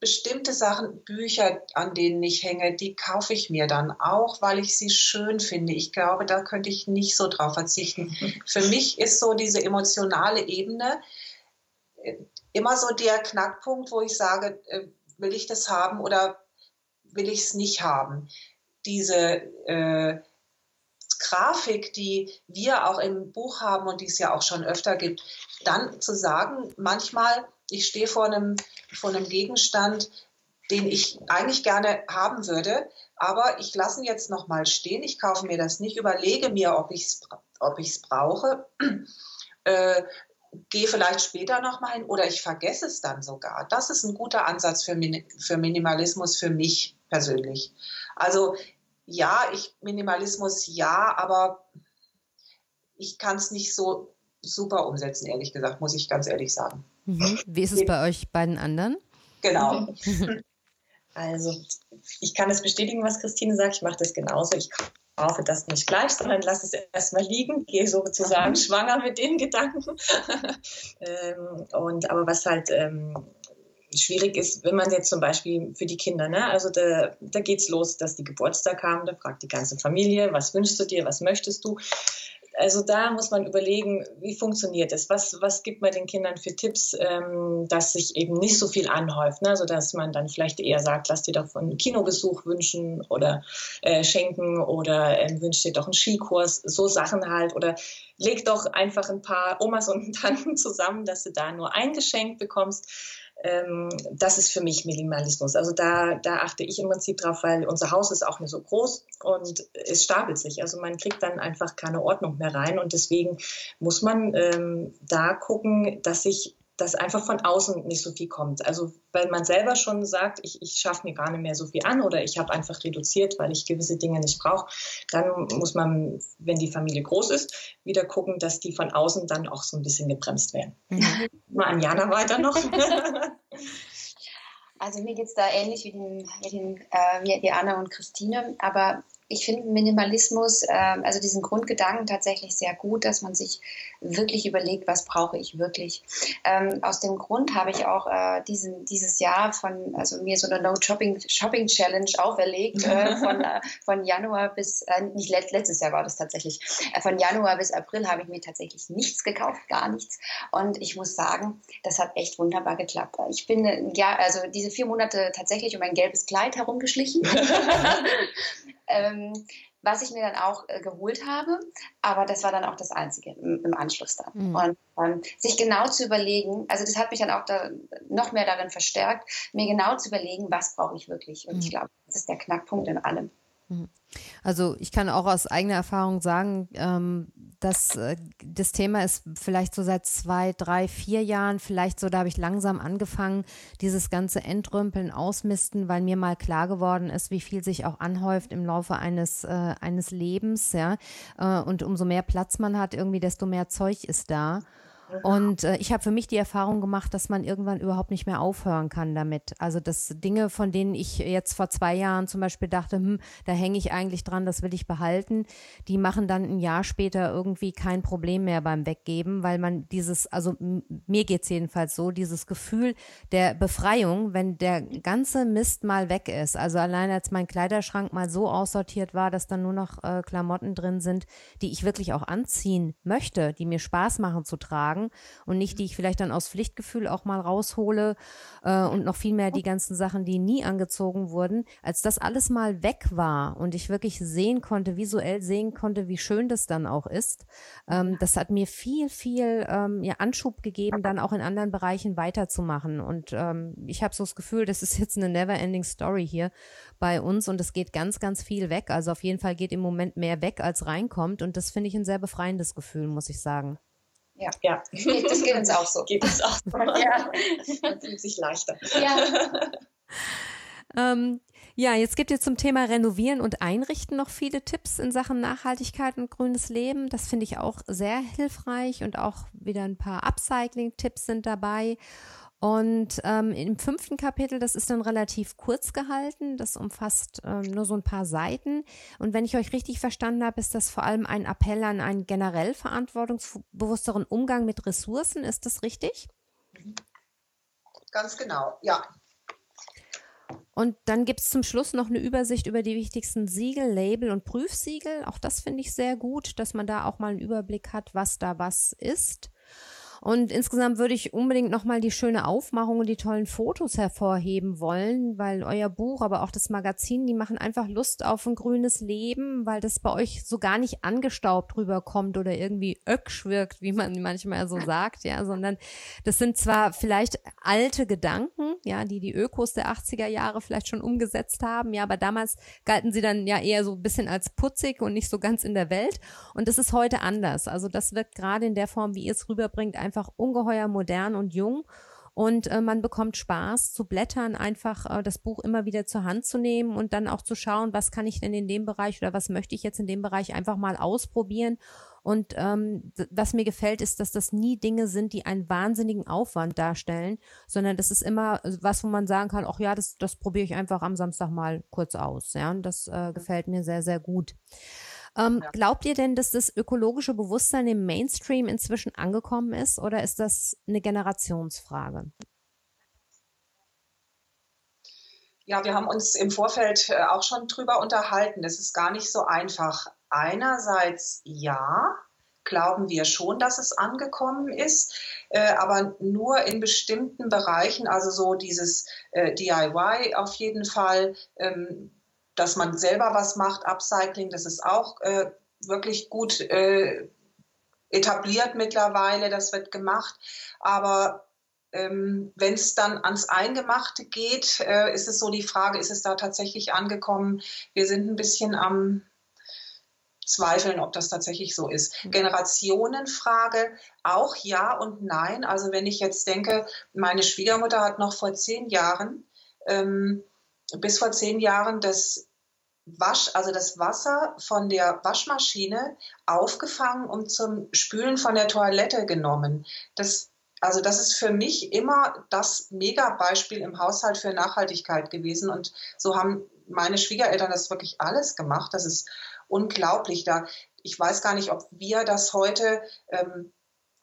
bestimmte Sachen, Bücher, an denen ich hänge, die kaufe ich mir dann auch, weil ich sie schön finde. Ich glaube, da könnte ich nicht so drauf verzichten. Für mich ist so diese emotionale Ebene äh, immer so der Knackpunkt, wo ich sage, äh, will ich das haben oder will ich es nicht haben? Diese äh, Grafik, die wir auch im Buch haben und die es ja auch schon öfter gibt, dann zu sagen, manchmal, ich stehe vor einem, vor einem Gegenstand, den ich eigentlich gerne haben würde, aber ich lasse ihn jetzt noch mal stehen, ich kaufe mir das nicht, überlege mir, ob ich es ob brauche, äh, gehe vielleicht später noch mal hin oder ich vergesse es dann sogar. Das ist ein guter Ansatz für, Min für Minimalismus für mich persönlich. Also ja, ich Minimalismus ja, aber ich kann es nicht so super umsetzen, ehrlich gesagt, muss ich ganz ehrlich sagen. Mhm. Wie ist es bei euch beiden anderen? Genau. Also ich kann es bestätigen, was Christine sagt. Ich mache das genauso. Ich kaufe das nicht gleich, sondern lasse es erstmal liegen, gehe sozusagen mhm. schwanger mit den Gedanken. ähm, und aber was halt ähm, schwierig ist, wenn man jetzt zum Beispiel für die Kinder, ne, also da, da geht's los, dass die Geburtstag haben, da fragt die ganze Familie, was wünschst du dir, was möchtest du? also da muss man überlegen, wie funktioniert es? Was, was gibt man den Kindern für Tipps, ähm, dass sich eben nicht so viel anhäuft? Ne? Also dass man dann vielleicht eher sagt, lass dir doch einen Kinobesuch wünschen oder äh, schenken oder äh, wünsch dir doch einen Skikurs, so Sachen halt. Oder leg doch einfach ein paar Omas und Tanten zusammen, dass du da nur ein Geschenk bekommst das ist für mich Minimalismus. Also da, da achte ich im Prinzip drauf, weil unser Haus ist auch nicht so groß und es stapelt sich. Also man kriegt dann einfach keine Ordnung mehr rein und deswegen muss man ähm, da gucken, dass sich dass einfach von außen nicht so viel kommt. Also weil man selber schon sagt, ich, ich schaffe mir gar nicht mehr so viel an oder ich habe einfach reduziert, weil ich gewisse Dinge nicht brauche, dann muss man, wenn die Familie groß ist, wieder gucken, dass die von außen dann auch so ein bisschen gebremst werden. Mhm. Mal an Jana weiter noch. Also mir geht es da ähnlich wie, den, wie, den, äh, wie Anna und Christine, aber ich finde Minimalismus, äh, also diesen Grundgedanken tatsächlich sehr gut, dass man sich wirklich überlegt, was brauche ich wirklich. Ähm, aus dem Grund habe ich auch äh, diesen, dieses Jahr von, also mir so eine No Shopping, Shopping Challenge auferlegt, äh, von, äh, von Januar bis, äh, nicht let, letztes Jahr war das tatsächlich, äh, von Januar bis April habe ich mir tatsächlich nichts gekauft, gar nichts. Und ich muss sagen, das hat echt wunderbar geklappt. Ich bin, ja, also diese vier Monate tatsächlich um ein gelbes Kleid herumgeschlichen. ähm, was ich mir dann auch äh, geholt habe. Aber das war dann auch das Einzige im, im Anschluss dann. Mhm. Und ähm, sich genau zu überlegen, also das hat mich dann auch da noch mehr darin verstärkt, mir genau zu überlegen, was brauche ich wirklich. Und mhm. ich glaube, das ist der Knackpunkt in allem. Mhm. Also ich kann auch aus eigener Erfahrung sagen, ähm, dass äh, das Thema ist vielleicht so seit zwei, drei, vier Jahren, vielleicht so, da habe ich langsam angefangen, dieses ganze Entrümpeln, Ausmisten, weil mir mal klar geworden ist, wie viel sich auch anhäuft im Laufe eines, äh, eines Lebens, ja. Äh, und umso mehr Platz man hat, irgendwie, desto mehr Zeug ist da. Und äh, ich habe für mich die Erfahrung gemacht, dass man irgendwann überhaupt nicht mehr aufhören kann damit. Also dass Dinge, von denen ich jetzt vor zwei Jahren zum Beispiel dachte, hm, da hänge ich eigentlich dran, das will ich behalten, die machen dann ein Jahr später irgendwie kein Problem mehr beim Weggeben, weil man dieses, also mir geht's jedenfalls so, dieses Gefühl der Befreiung, wenn der ganze Mist mal weg ist. Also allein als mein Kleiderschrank mal so aussortiert war, dass dann nur noch äh, Klamotten drin sind, die ich wirklich auch anziehen möchte, die mir Spaß machen zu tragen tragen und nicht die ich vielleicht dann aus Pflichtgefühl auch mal raushole äh, und noch viel mehr die ganzen Sachen, die nie angezogen wurden, als das alles mal weg war und ich wirklich sehen konnte, visuell sehen konnte, wie schön das dann auch ist. Ähm, das hat mir viel, viel ähm, ja, Anschub gegeben, dann auch in anderen Bereichen weiterzumachen. Und ähm, ich habe so das Gefühl, das ist jetzt eine never-ending Story hier bei uns und es geht ganz, ganz viel weg. Also auf jeden Fall geht im Moment mehr weg, als reinkommt. Und das finde ich ein sehr befreiendes Gefühl, muss ich sagen. Ja, ja. das geht uns auch so. Geht uns auch so. ja. Man fühlt sich leichter. Ja. ähm, ja, jetzt gibt ihr zum Thema Renovieren und Einrichten noch viele Tipps in Sachen Nachhaltigkeit und grünes Leben. Das finde ich auch sehr hilfreich und auch wieder ein paar Upcycling-Tipps sind dabei. Und ähm, im fünften Kapitel, das ist dann relativ kurz gehalten, das umfasst ähm, nur so ein paar Seiten. Und wenn ich euch richtig verstanden habe, ist das vor allem ein Appell an einen generell verantwortungsbewussteren Umgang mit Ressourcen. Ist das richtig? Ganz genau, ja. Und dann gibt es zum Schluss noch eine Übersicht über die wichtigsten Siegel, Label und Prüfsiegel. Auch das finde ich sehr gut, dass man da auch mal einen Überblick hat, was da was ist. Und insgesamt würde ich unbedingt nochmal die schöne Aufmachung und die tollen Fotos hervorheben wollen, weil euer Buch, aber auch das Magazin, die machen einfach Lust auf ein grünes Leben, weil das bei euch so gar nicht angestaubt rüberkommt oder irgendwie öcksch wirkt, wie man manchmal so sagt, ja, sondern das sind zwar vielleicht alte Gedanken, ja, die die Ökos der 80er Jahre vielleicht schon umgesetzt haben, ja, aber damals galten sie dann ja eher so ein bisschen als putzig und nicht so ganz in der Welt. Und das ist heute anders. Also das wirkt gerade in der Form, wie ihr es rüberbringt, einfach einfach ungeheuer modern und jung. Und äh, man bekommt Spaß zu blättern, einfach äh, das Buch immer wieder zur Hand zu nehmen und dann auch zu schauen, was kann ich denn in dem Bereich oder was möchte ich jetzt in dem Bereich einfach mal ausprobieren Und ähm, was mir gefällt, ist, dass das nie Dinge sind, die einen wahnsinnigen Aufwand darstellen, sondern das ist immer was, wo man sagen kann, ach ja, das, das probiere ich einfach am Samstag mal kurz aus. Ja, und das äh, gefällt mir sehr, sehr gut. Ähm, ja. Glaubt ihr denn, dass das ökologische Bewusstsein im Mainstream inzwischen angekommen ist oder ist das eine Generationsfrage? Ja, wir haben uns im Vorfeld äh, auch schon drüber unterhalten. Das ist gar nicht so einfach. Einerseits ja, glauben wir schon, dass es angekommen ist, äh, aber nur in bestimmten Bereichen, also so dieses äh, DIY auf jeden Fall, ähm, dass man selber was macht, Upcycling, das ist auch äh, wirklich gut äh, etabliert mittlerweile, das wird gemacht, aber ähm, Wenn es dann ans Eingemachte geht, äh, ist es so die Frage, ist es da tatsächlich angekommen? Wir sind ein bisschen am zweifeln, ob das tatsächlich so ist. Mhm. Generationenfrage, auch ja und nein. Also wenn ich jetzt denke, meine Schwiegermutter hat noch vor zehn Jahren, ähm, bis vor zehn Jahren das Wasch, also das Wasser von der Waschmaschine aufgefangen und zum Spülen von der Toilette genommen. Das also das ist für mich immer das Mega-Beispiel im Haushalt für Nachhaltigkeit gewesen. Und so haben meine Schwiegereltern das wirklich alles gemacht. Das ist unglaublich. Da, ich weiß gar nicht, ob wir das heute ähm,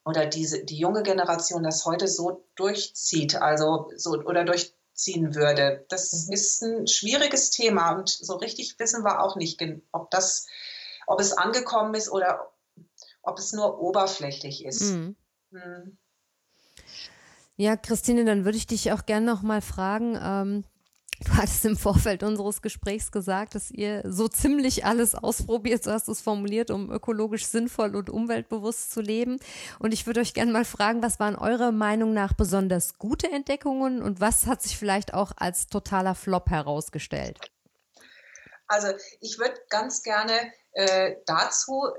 oder diese, die junge Generation das heute so durchzieht, also so oder durchziehen würde. Das mhm. ist ein schwieriges Thema und so richtig wissen wir auch nicht, ob das, ob es angekommen ist oder ob es nur oberflächlich ist. Mhm. Hm. Ja, Christine, dann würde ich dich auch gerne noch mal fragen. Ähm, du hattest im Vorfeld unseres Gesprächs gesagt, dass ihr so ziemlich alles ausprobiert, so hast du es formuliert, um ökologisch sinnvoll und umweltbewusst zu leben. Und ich würde euch gerne mal fragen, was waren eurer Meinung nach besonders gute Entdeckungen und was hat sich vielleicht auch als totaler Flop herausgestellt? Also ich würde ganz gerne äh, dazu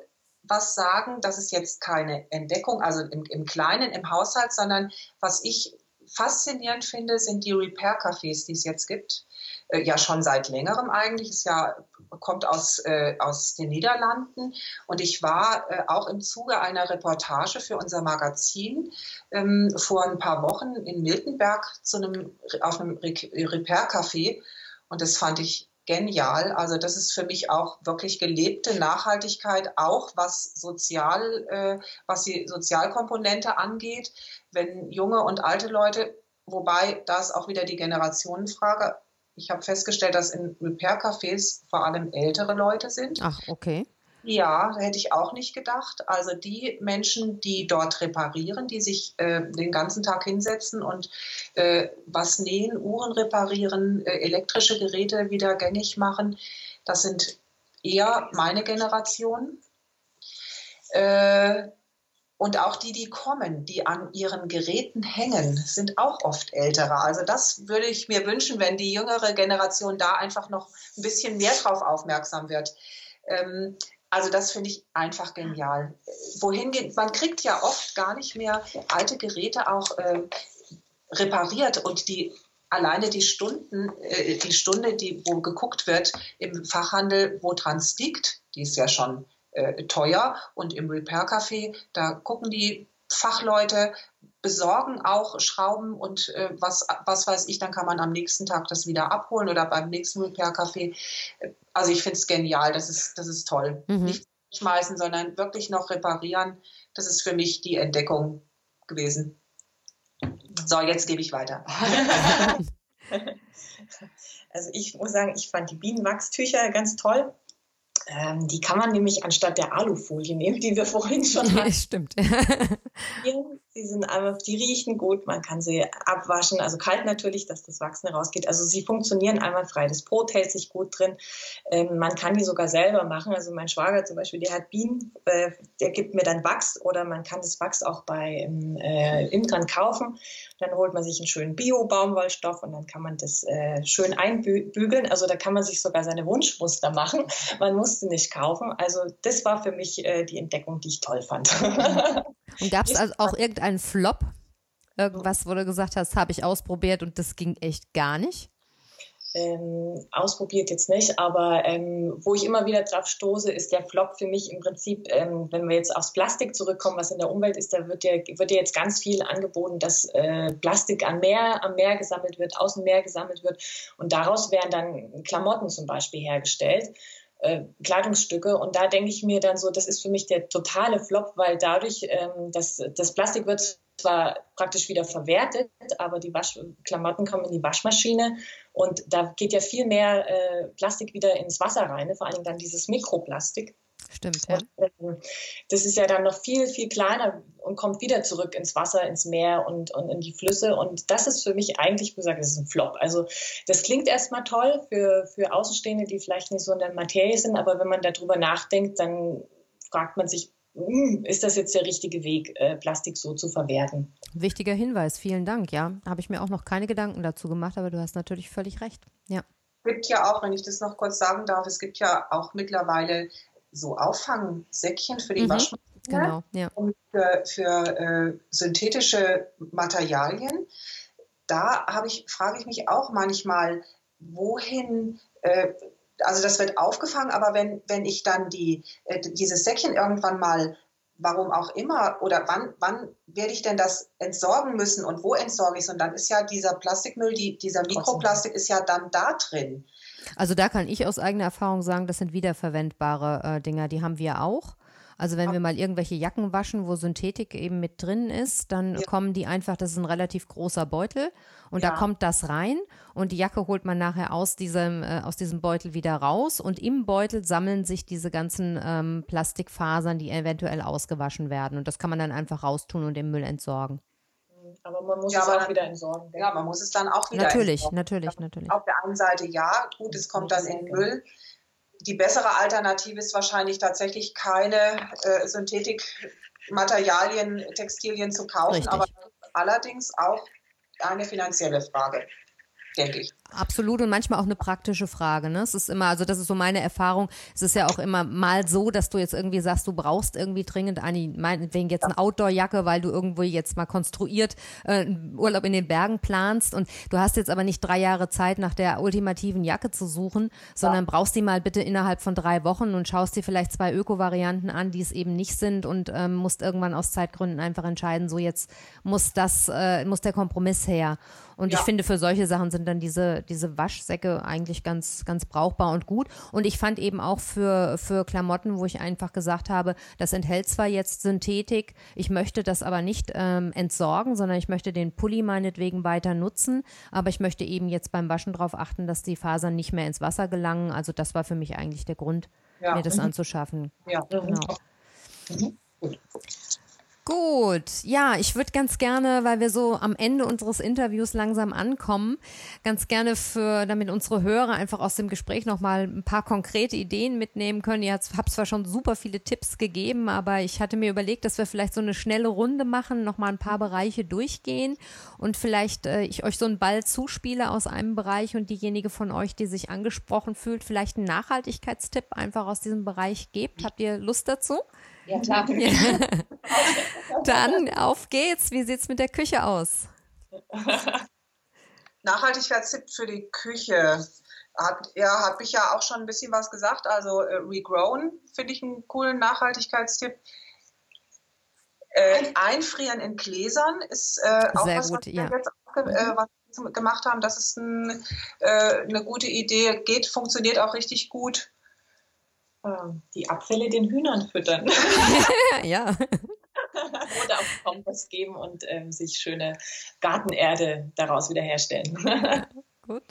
was sagen. Das ist jetzt keine Entdeckung, also im, im Kleinen, im Haushalt, sondern was ich faszinierend finde, sind die Repair-Cafés, die es jetzt gibt. Äh, ja, schon seit längerem eigentlich. Es ja, kommt aus, äh, aus den Niederlanden. Und ich war äh, auch im Zuge einer Reportage für unser Magazin ähm, vor ein paar Wochen in Miltenberg zu einem, auf einem Repair-Café. Und das fand ich genial. Also das ist für mich auch wirklich gelebte Nachhaltigkeit, auch was sozial, äh, was die Sozialkomponente angeht. Wenn junge und alte Leute, wobei da ist auch wieder die Generationenfrage. Ich habe festgestellt, dass in Repair-Cafés vor allem ältere Leute sind. Ach, okay. Ja, hätte ich auch nicht gedacht. Also die Menschen, die dort reparieren, die sich äh, den ganzen Tag hinsetzen und äh, was nähen, Uhren reparieren, äh, elektrische Geräte wieder gängig machen, das sind eher meine Generation. Äh, und auch die, die kommen, die an ihren Geräten hängen, sind auch oft ältere. Also das würde ich mir wünschen, wenn die jüngere Generation da einfach noch ein bisschen mehr drauf aufmerksam wird. Ähm, also das finde ich einfach genial. Wohin geht, man kriegt ja oft gar nicht mehr alte Geräte auch äh, repariert und die alleine die Stunden, äh, die Stunde, die wo geguckt wird im Fachhandel, wo dran liegt, die ist ja schon äh, teuer und im Repair Café, da gucken die Fachleute, besorgen auch Schrauben und äh, was, was weiß ich, dann kann man am nächsten Tag das wieder abholen oder beim nächsten Repair-Café. Also ich finde es genial, das ist, das ist toll. Mhm. Nicht schmeißen, sondern wirklich noch reparieren. Das ist für mich die Entdeckung gewesen. So, jetzt gebe ich weiter. Also ich muss sagen, ich fand die Bienenwachstücher ganz toll. Ähm, die kann man nämlich anstatt der Alufolie nehmen, die wir vorhin schon hatten. Ja, stimmt. Sie sind einfach, die riechen gut, man kann sie abwaschen, also kalt natürlich, dass das Wachsen rausgeht. Also sie funktionieren einwandfrei. Das Brot hält sich gut drin. Ähm, man kann die sogar selber machen. Also mein Schwager zum Beispiel, der hat Bienen, äh, der gibt mir dann Wachs oder man kann das Wachs auch bei ähm, äh, Imkern kaufen. Dann holt man sich einen schönen Bio-Baumwollstoff und dann kann man das äh, schön einbügeln. Also da kann man sich sogar seine Wunschmuster machen. Man musste nicht kaufen. Also das war für mich äh, die Entdeckung, die ich toll fand. Und gab es also auch irgendeinen Flop? Irgendwas, wo du gesagt hast, habe ich ausprobiert und das ging echt gar nicht? ähm, ausprobiert jetzt nicht, aber ähm, wo ich immer wieder drauf stoße, ist der Flop für mich im Prinzip, ähm, wenn wir jetzt aufs Plastik zurückkommen, was in der Umwelt ist, da wird ja, wird ja jetzt ganz viel angeboten, dass äh, Plastik am Meer, am Meer gesammelt wird, aus dem Meer gesammelt wird und daraus werden dann Klamotten zum Beispiel hergestellt. Äh, Kleidungsstücke. Und da denke ich mir dann so, das ist für mich der totale Flop, weil dadurch, ähm, das, das Plastik wird zwar praktisch wieder verwertet, aber die Wasch Klamotten kommen in die Waschmaschine und da geht ja viel mehr äh, Plastik wieder ins Wasser rein, vor allem dann dieses Mikroplastik. Stimmt, ja. Und, äh, das ist ja dann noch viel, viel kleiner und kommt wieder zurück ins Wasser, ins Meer und, und in die Flüsse. Und das ist für mich eigentlich, wie gesagt, das ist ein Flop. Also das klingt erstmal toll für, für Außenstehende, die vielleicht nicht so in der Materie sind, aber wenn man darüber nachdenkt, dann fragt man sich, hm, ist das jetzt der richtige Weg, äh, Plastik so zu verwerten? Wichtiger Hinweis, vielen Dank. Ja, habe ich mir auch noch keine Gedanken dazu gemacht, aber du hast natürlich völlig recht. Ja. Es gibt ja auch, wenn ich das noch kurz sagen darf, es gibt ja auch mittlerweile so Auffangsäckchen für die mhm, Waschmaschine. Genau, ja. Und für, für äh, synthetische Materialien. Da ich, frage ich mich auch manchmal, wohin äh, also das wird aufgefangen, aber wenn, wenn ich dann die, äh, dieses Säckchen irgendwann mal, warum auch immer, oder wann, wann werde ich denn das entsorgen müssen und wo entsorge ich es? Und dann ist ja dieser Plastikmüll, die, dieser Mikroplastik ist ja dann da drin. Also da kann ich aus eigener Erfahrung sagen, das sind wiederverwendbare äh, Dinger, die haben wir auch. Also wenn wir mal irgendwelche Jacken waschen, wo Synthetik eben mit drin ist, dann ja. kommen die einfach, das ist ein relativ großer Beutel und ja. da kommt das rein und die Jacke holt man nachher aus diesem, äh, aus diesem Beutel wieder raus und im Beutel sammeln sich diese ganzen ähm, Plastikfasern, die eventuell ausgewaschen werden und das kann man dann einfach raustun und im Müll entsorgen. Aber man muss ja, es auch wieder entsorgen. Ja, man muss es dann auch wieder Natürlich, entsorgen. natürlich, natürlich. Auf der einen Seite ja, gut, es kommt dann in den Müll die bessere Alternative ist wahrscheinlich tatsächlich keine äh, Synthetikmaterialien, Textilien zu kaufen, Richtig. aber allerdings auch eine finanzielle Frage, denke ich. Absolut und manchmal auch eine praktische Frage. Ne? Es ist immer, also das ist so meine Erfahrung. Es ist ja auch immer mal so, dass du jetzt irgendwie sagst, du brauchst irgendwie dringend eine, meinetwegen jetzt eine Outdoor-Jacke, weil du irgendwo jetzt mal konstruiert äh, Urlaub in den Bergen planst und du hast jetzt aber nicht drei Jahre Zeit, nach der ultimativen Jacke zu suchen, sondern ja. brauchst die mal bitte innerhalb von drei Wochen und schaust dir vielleicht zwei Öko-Varianten an, die es eben nicht sind und ähm, musst irgendwann aus Zeitgründen einfach entscheiden, so jetzt muss das, äh, muss der Kompromiss her. Und ja. ich finde, für solche Sachen sind dann diese diese, Waschsäcke eigentlich ganz, ganz brauchbar und gut. Und ich fand eben auch für, für Klamotten, wo ich einfach gesagt habe, das enthält zwar jetzt Synthetik, ich möchte das aber nicht ähm, entsorgen, sondern ich möchte den Pulli meinetwegen weiter nutzen, aber ich möchte eben jetzt beim Waschen darauf achten, dass die Fasern nicht mehr ins Wasser gelangen. Also das war für mich eigentlich der Grund, ja. mir das mhm. anzuschaffen. Ja, genau. Mhm. Gut. Gut, ja, ich würde ganz gerne, weil wir so am Ende unseres Interviews langsam ankommen, ganz gerne für, damit unsere Hörer einfach aus dem Gespräch nochmal ein paar konkrete Ideen mitnehmen können. Ihr habt zwar schon super viele Tipps gegeben, aber ich hatte mir überlegt, dass wir vielleicht so eine schnelle Runde machen, nochmal ein paar Bereiche durchgehen und vielleicht äh, ich euch so einen Ball zuspiele aus einem Bereich und diejenige von euch, die sich angesprochen fühlt, vielleicht einen Nachhaltigkeitstipp einfach aus diesem Bereich gebt. Habt ihr Lust dazu? Ja, klar. Dann auf geht's. Wie sieht's mit der Küche aus? Nachhaltigkeitstipp für die Küche. Hat, ja, habe ich ja auch schon ein bisschen was gesagt. Also äh, Regrown finde ich einen coolen Nachhaltigkeitstipp. Äh, einfrieren in Gläsern ist äh, auch Sehr was, gut, was wir ja. jetzt auch, äh, was gemacht haben. Das ist ein, äh, eine gute Idee. Geht, funktioniert auch richtig gut. Ähm, die Abfälle den Hühnern füttern. ja. Oder auch Kompost geben und ähm, sich schöne Gartenerde daraus wiederherstellen. Gut.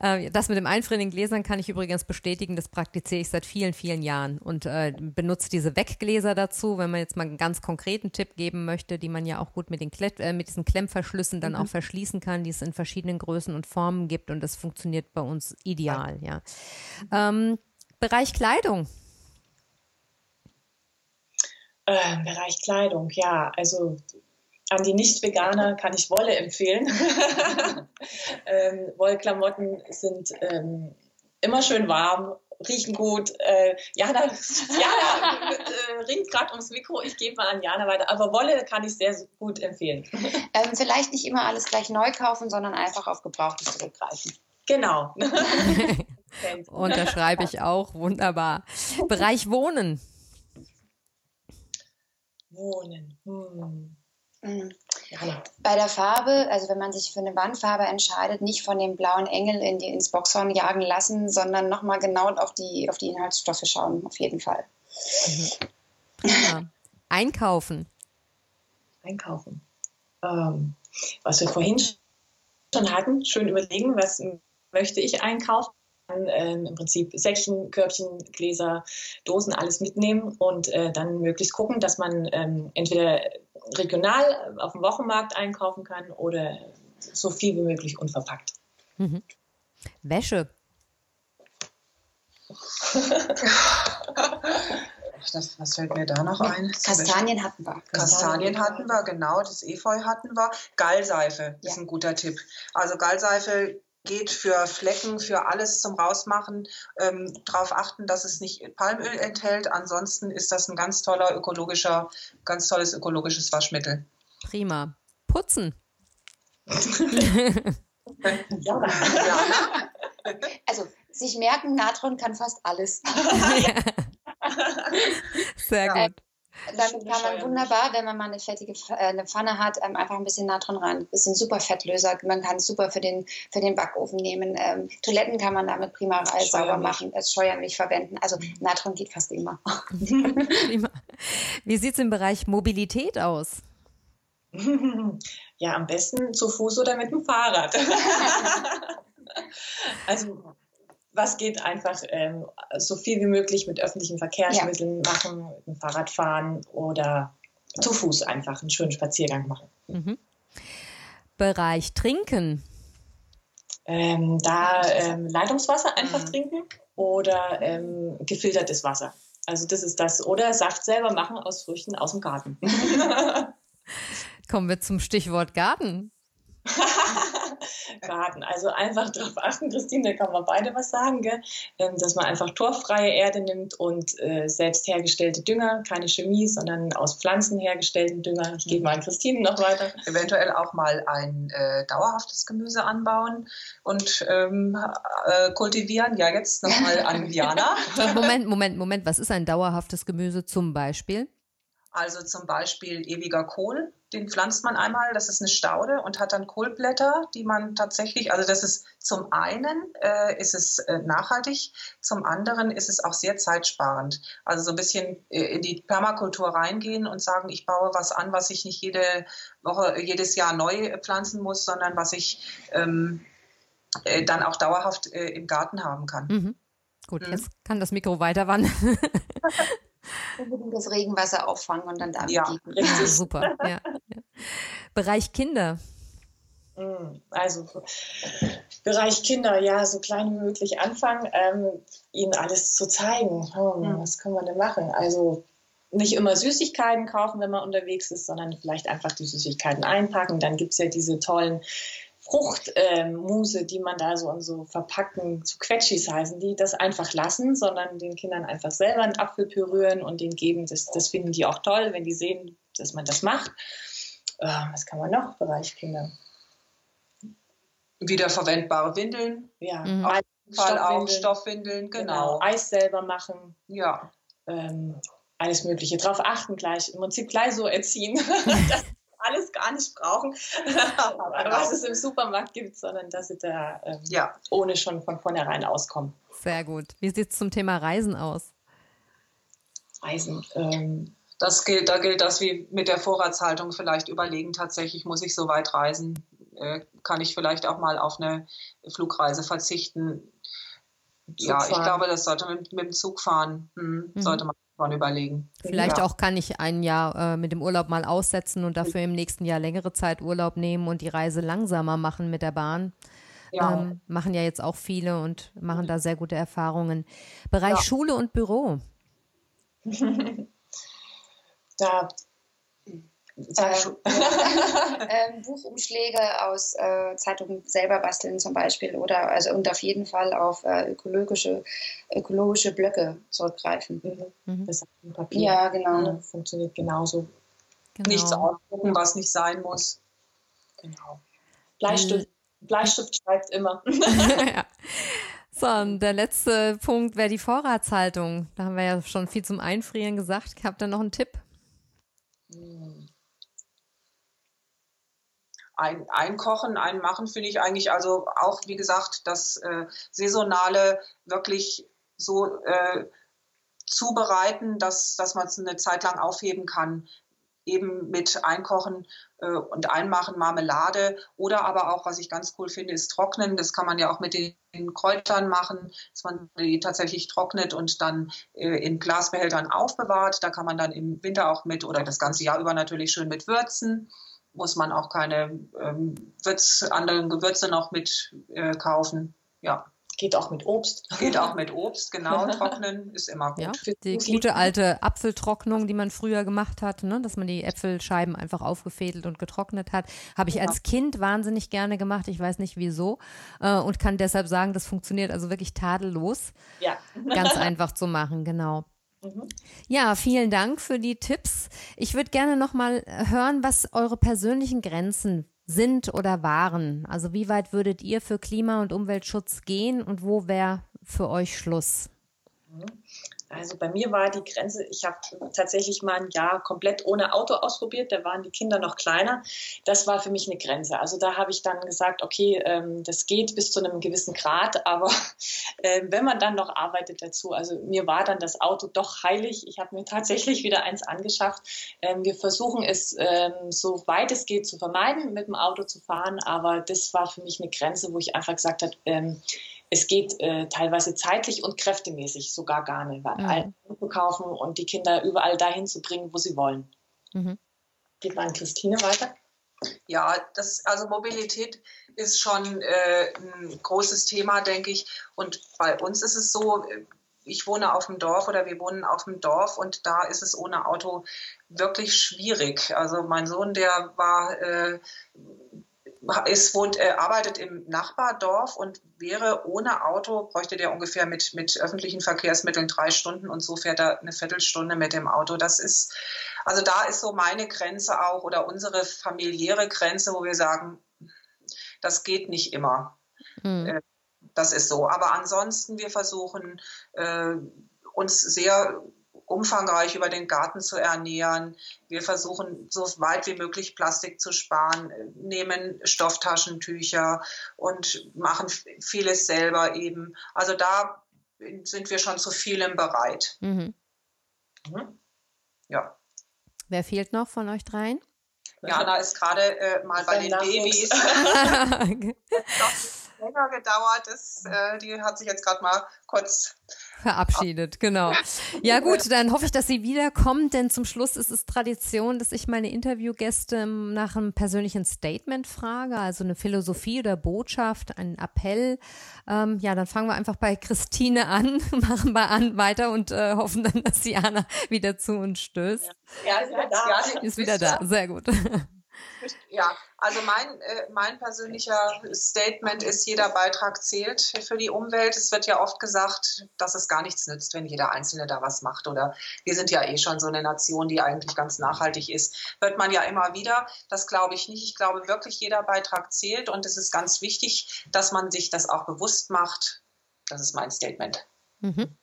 Äh, das mit dem Einfrieren in Gläsern kann ich übrigens bestätigen, das praktiziere ich seit vielen, vielen Jahren und äh, benutze diese Weggläser dazu, wenn man jetzt mal einen ganz konkreten Tipp geben möchte, die man ja auch gut mit, den Klett, äh, mit diesen Klemmverschlüssen dann mhm. auch verschließen kann, die es in verschiedenen Größen und Formen gibt und das funktioniert bei uns ideal, ja. Ähm, Bereich Kleidung. Äh, Bereich Kleidung, ja, also an die Nicht-Veganer kann ich Wolle empfehlen. ähm, Wollklamotten sind ähm, immer schön warm, riechen gut. Äh, Jana, Jana äh, ringt gerade ums Mikro, ich gebe mal an Jana weiter. Aber Wolle kann ich sehr gut empfehlen. Ähm, vielleicht nicht immer alles gleich neu kaufen, sondern einfach auf Gebrauchtes zurückgreifen. Genau. Unterschreibe ich auch. Wunderbar. Bereich Wohnen. Wohnen. Hm. Mhm. Ja. Bei der Farbe, also wenn man sich für eine Wandfarbe entscheidet, nicht von dem blauen Engel in die, ins Boxhorn jagen lassen, sondern nochmal genau auf die, auf die Inhaltsstoffe schauen, auf jeden Fall. Mhm. Ja. Einkaufen. Einkaufen. Ähm, was wir vorhin schon hatten, schön überlegen, was möchte ich einkaufen. Dann, äh, Im Prinzip Säckchen, Körbchen, Gläser, Dosen, alles mitnehmen und äh, dann möglichst gucken, dass man ähm, entweder regional auf dem Wochenmarkt einkaufen kann oder so viel wie möglich unverpackt. Mhm. Wäsche. Das, was fällt mir da noch ein? Kastanien hatten wir. Kastanien hatten wir, genau. Das Efeu hatten wir. Gallseife ja. ist ein guter Tipp. Also Gallseife geht für Flecken, für alles zum Rausmachen. Ähm, Darauf achten, dass es nicht Palmöl enthält. Ansonsten ist das ein ganz toller ökologischer, ganz tolles ökologisches Waschmittel. Prima. Putzen. ja. ja. Also sich merken, Natron kann fast alles. Sehr gut. Damit kann man wunderbar, wenn man mal eine fettige äh, eine Pfanne hat, ähm, einfach ein bisschen Natron ran. Das ist ein super Fettlöser. Man kann es super für den, für den Backofen nehmen. Ähm, Toiletten kann man damit prima sauber machen, das Scheuermilch verwenden. Also. Natron geht fast immer. Wie sieht es im Bereich Mobilität aus? Ja, am besten zu Fuß oder mit dem Fahrrad. also was geht, einfach ähm, so viel wie möglich mit öffentlichen Verkehrsmitteln ja. machen, mit dem Fahrrad fahren oder zu Fuß einfach einen schönen Spaziergang machen. Mhm. Bereich Trinken. Ähm, da ähm, Leitungswasser einfach mhm. trinken oder ähm, gefiltertes Wasser. Also das ist das. Oder Saft selber machen aus Früchten aus dem Garten. Kommen wir zum Stichwort Garten. Garten. Also einfach darauf achten, Christine, da kann man beide was sagen, gell? Ähm, dass man einfach torfreie Erde nimmt und äh, selbst hergestellte Dünger, keine Chemie, sondern aus Pflanzen hergestellten Dünger. Ich gebe mal an Christine noch weiter. Eventuell auch mal ein äh, dauerhaftes Gemüse anbauen und ähm, äh, kultivieren. Ja, jetzt nochmal an Diana. Moment, Moment, Moment. Was ist ein dauerhaftes Gemüse zum Beispiel? Also zum Beispiel ewiger Kohl, den pflanzt man einmal, das ist eine Staude und hat dann Kohlblätter, die man tatsächlich, also das ist zum einen äh, ist es äh, nachhaltig, zum anderen ist es auch sehr zeitsparend. Also so ein bisschen äh, in die Permakultur reingehen und sagen, ich baue was an, was ich nicht jede Woche, jedes Jahr neu pflanzen muss, sondern was ich ähm, äh, dann auch dauerhaft äh, im Garten haben kann. Mhm. Gut, mhm. jetzt kann das Mikro weiter wandern. Unbedingt das Regenwasser auffangen und dann damit ja, geben. Richtig. super. Ja, ja. Bereich Kinder. Hm, also Bereich Kinder, ja, so klein wie möglich anfangen, ähm, ihnen alles zu zeigen. Hm, mhm. Was können wir denn machen? Also nicht immer Süßigkeiten kaufen, wenn man unterwegs ist, sondern vielleicht einfach die Süßigkeiten einpacken. Dann gibt es ja diese tollen Fruchtmuse, äh, die man da so und so verpacken, zu Quetschis heißen die, das einfach lassen, sondern den Kindern einfach selber einen Apfel pürieren und den geben. Das, das finden die auch toll, wenn die sehen, dass man das macht. Äh, was kann man noch? Bereich Kinder. Wiederverwendbare Windeln. Ja, mhm. auf jeden Fall auch Stoffwindeln, genau. genau. Eis selber machen. Ja. Ähm, alles Mögliche. Darauf achten gleich, im Prinzip gleich so erziehen, dass alles gar nicht brauchen, was es im Supermarkt gibt, sondern dass sie da ähm, ja. ohne schon von vornherein auskommen. Sehr gut. Wie sieht es zum Thema Reisen aus? Reisen. Ähm, das gilt, da gilt das wie mit der Vorratshaltung vielleicht überlegen, tatsächlich muss ich so weit reisen, äh, kann ich vielleicht auch mal auf eine Flugreise verzichten. Zug ja, fahren. ich glaube, das sollte man mit, mit dem Zug fahren, hm, mhm. sollte man man überlegen. Vielleicht ja. auch kann ich ein Jahr äh, mit dem Urlaub mal aussetzen und dafür im nächsten Jahr längere Zeit Urlaub nehmen und die Reise langsamer machen mit der Bahn. Ja. Ähm, machen ja jetzt auch viele und machen da sehr gute Erfahrungen. Bereich ja. Schule und Büro. da ähm, ähm, Buchumschläge aus äh, Zeitungen selber basteln zum Beispiel oder also und auf jeden Fall auf äh, ökologische, ökologische Blöcke zurückgreifen. Mhm. mhm. Das Papier. Ja, genau. Ja, funktioniert genauso. Genau. Nichts ausdrucken, was nicht sein muss. Genau. Bleistift Bleistift schreibt immer. ja. So, und der letzte Punkt wäre die Vorratshaltung. Da haben wir ja schon viel zum Einfrieren gesagt. Habt ihr noch einen Tipp? Ein, einkochen, einmachen finde ich eigentlich also auch, wie gesagt, das äh, Saisonale wirklich so äh, zubereiten, dass, dass man es eine Zeit lang aufheben kann. Eben mit Einkochen äh, und Einmachen Marmelade oder aber auch, was ich ganz cool finde, ist Trocknen. Das kann man ja auch mit den Kräutern machen, dass man die tatsächlich trocknet und dann äh, in Glasbehältern aufbewahrt. Da kann man dann im Winter auch mit oder das ganze Jahr über natürlich schön mit würzen. Muss man auch keine ähm, Würz, anderen Gewürze noch mit äh, kaufen. Ja. Geht auch mit Obst. Geht auch mit Obst, genau. Trocknen ist immer gut. Ja, die gute alte Apfeltrocknung, die man früher gemacht hat, ne? dass man die Äpfelscheiben einfach aufgefädelt und getrocknet hat, habe ich ja. als Kind wahnsinnig gerne gemacht. Ich weiß nicht wieso äh, und kann deshalb sagen, das funktioniert also wirklich tadellos. Ja. Ganz einfach zu machen, genau. Mhm. Ja, vielen Dank für die Tipps. Ich würde gerne noch mal hören, was eure persönlichen Grenzen sind oder waren? Also wie weit würdet ihr für Klima- und Umweltschutz gehen und wo wäre für euch Schluss? Mhm. Also bei mir war die Grenze, ich habe tatsächlich mal ein Jahr komplett ohne Auto ausprobiert, da waren die Kinder noch kleiner. Das war für mich eine Grenze. Also da habe ich dann gesagt, okay, ähm, das geht bis zu einem gewissen Grad, aber äh, wenn man dann noch arbeitet dazu, also mir war dann das Auto doch heilig. Ich habe mir tatsächlich wieder eins angeschafft. Ähm, wir versuchen es ähm, so weit es geht zu vermeiden, mit dem Auto zu fahren, aber das war für mich eine Grenze, wo ich einfach gesagt habe, ähm, es geht äh, teilweise zeitlich und kräftemäßig sogar gar nicht, weil mhm. allen zu kaufen und die Kinder überall dahin zu bringen, wo sie wollen. Mhm. Geht mal an Christine weiter. Ja, das, also Mobilität ist schon äh, ein großes Thema, denke ich. Und bei uns ist es so, ich wohne auf dem Dorf oder wir wohnen auf dem Dorf und da ist es ohne Auto wirklich schwierig. Also mein Sohn, der war äh, ist, wohnt, äh, arbeitet im Nachbardorf und wäre ohne Auto, bräuchte der ungefähr mit, mit öffentlichen Verkehrsmitteln drei Stunden und so fährt er eine Viertelstunde mit dem Auto. Das ist, also da ist so meine Grenze auch oder unsere familiäre Grenze, wo wir sagen, das geht nicht immer. Mhm. Das ist so. Aber ansonsten, wir versuchen äh, uns sehr umfangreich über den Garten zu ernähren. Wir versuchen so weit wie möglich Plastik zu sparen, nehmen Stofftaschentücher und machen vieles selber eben. Also da sind wir schon zu vielem bereit. Mhm. Mhm. Ja. Wer fehlt noch von euch dreien? Jana ist gerade äh, mal bei den Babys. das hat länger gedauert. Das, äh, die hat sich jetzt gerade mal kurz verabschiedet, genau. Ja gut, dann hoffe ich, dass sie wiederkommt, denn zum Schluss ist es Tradition, dass ich meine Interviewgäste nach einem persönlichen Statement frage, also eine Philosophie oder Botschaft, einen Appell. Ähm, ja, dann fangen wir einfach bei Christine an, machen wir an weiter und äh, hoffen dann, dass Diana wieder zu uns stößt. Ja, ist wieder da. Ist wieder da, sehr gut. Ja, also mein, äh, mein persönlicher Statement ist, jeder Beitrag zählt für die Umwelt. Es wird ja oft gesagt, dass es gar nichts nützt, wenn jeder Einzelne da was macht. Oder wir sind ja eh schon so eine Nation, die eigentlich ganz nachhaltig ist. Hört man ja immer wieder. Das glaube ich nicht. Ich glaube wirklich, jeder Beitrag zählt. Und es ist ganz wichtig, dass man sich das auch bewusst macht. Das ist mein Statement. Mhm.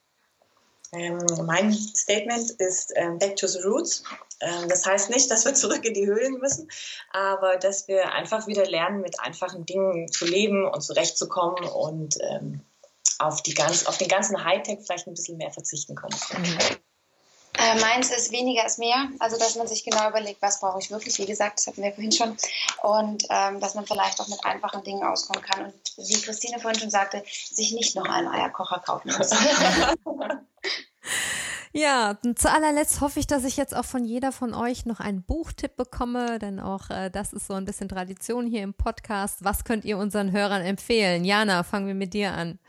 Ähm, mein Statement ist ähm, Back to the Roots. Ähm, das heißt nicht, dass wir zurück in die Höhlen müssen, aber dass wir einfach wieder lernen, mit einfachen Dingen zu leben und zurechtzukommen und ähm, auf, die ganz, auf den ganzen Hightech vielleicht ein bisschen mehr verzichten können. Mhm. Äh, meins ist weniger ist mehr, also dass man sich genau überlegt, was brauche ich wirklich, wie gesagt, das hatten wir vorhin schon, und ähm, dass man vielleicht auch mit einfachen Dingen auskommen kann und wie Christine vorhin schon sagte, sich nicht noch einen Eierkocher kaufen muss. Ja, zu allerletzt hoffe ich, dass ich jetzt auch von jeder von euch noch einen Buchtipp bekomme, denn auch äh, das ist so ein bisschen Tradition hier im Podcast. Was könnt ihr unseren Hörern empfehlen? Jana, fangen wir mit dir an.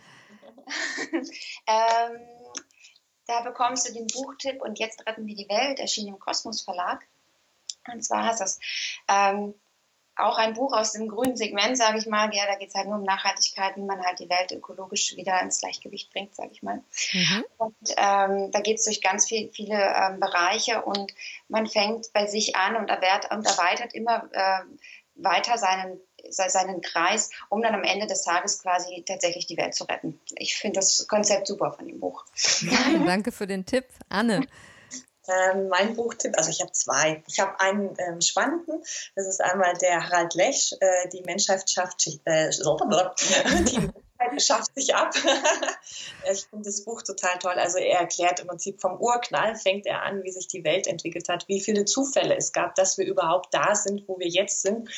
ähm, da bekommst du den Buchtipp und jetzt retten wir die Welt, erschienen im Kosmos Verlag. Und zwar heißt das ähm, auch ein Buch aus dem grünen Segment, sage ich mal. Ja, da geht es halt nur um Nachhaltigkeit, wie man halt die Welt ökologisch wieder ins Gleichgewicht bringt, sage ich mal. Mhm. Und ähm, da geht es durch ganz viel, viele ähm, Bereiche und man fängt bei sich an und, erwehrt, und erweitert immer äh, weiter seinen seinen Kreis, um dann am Ende des Tages quasi tatsächlich die Welt zu retten. Ich finde das Konzept super von dem Buch. Ja, danke für den Tipp. Anne. Ähm, mein Buchtipp, also ich habe zwei. Ich habe einen ähm, spannenden, das ist einmal der Harald Lesch, äh, die Menschheit schafft, äh, die schafft sich ab. ich finde das Buch total toll. Also er erklärt im Prinzip vom Urknall, fängt er an, wie sich die Welt entwickelt hat, wie viele Zufälle es gab, dass wir überhaupt da sind, wo wir jetzt sind.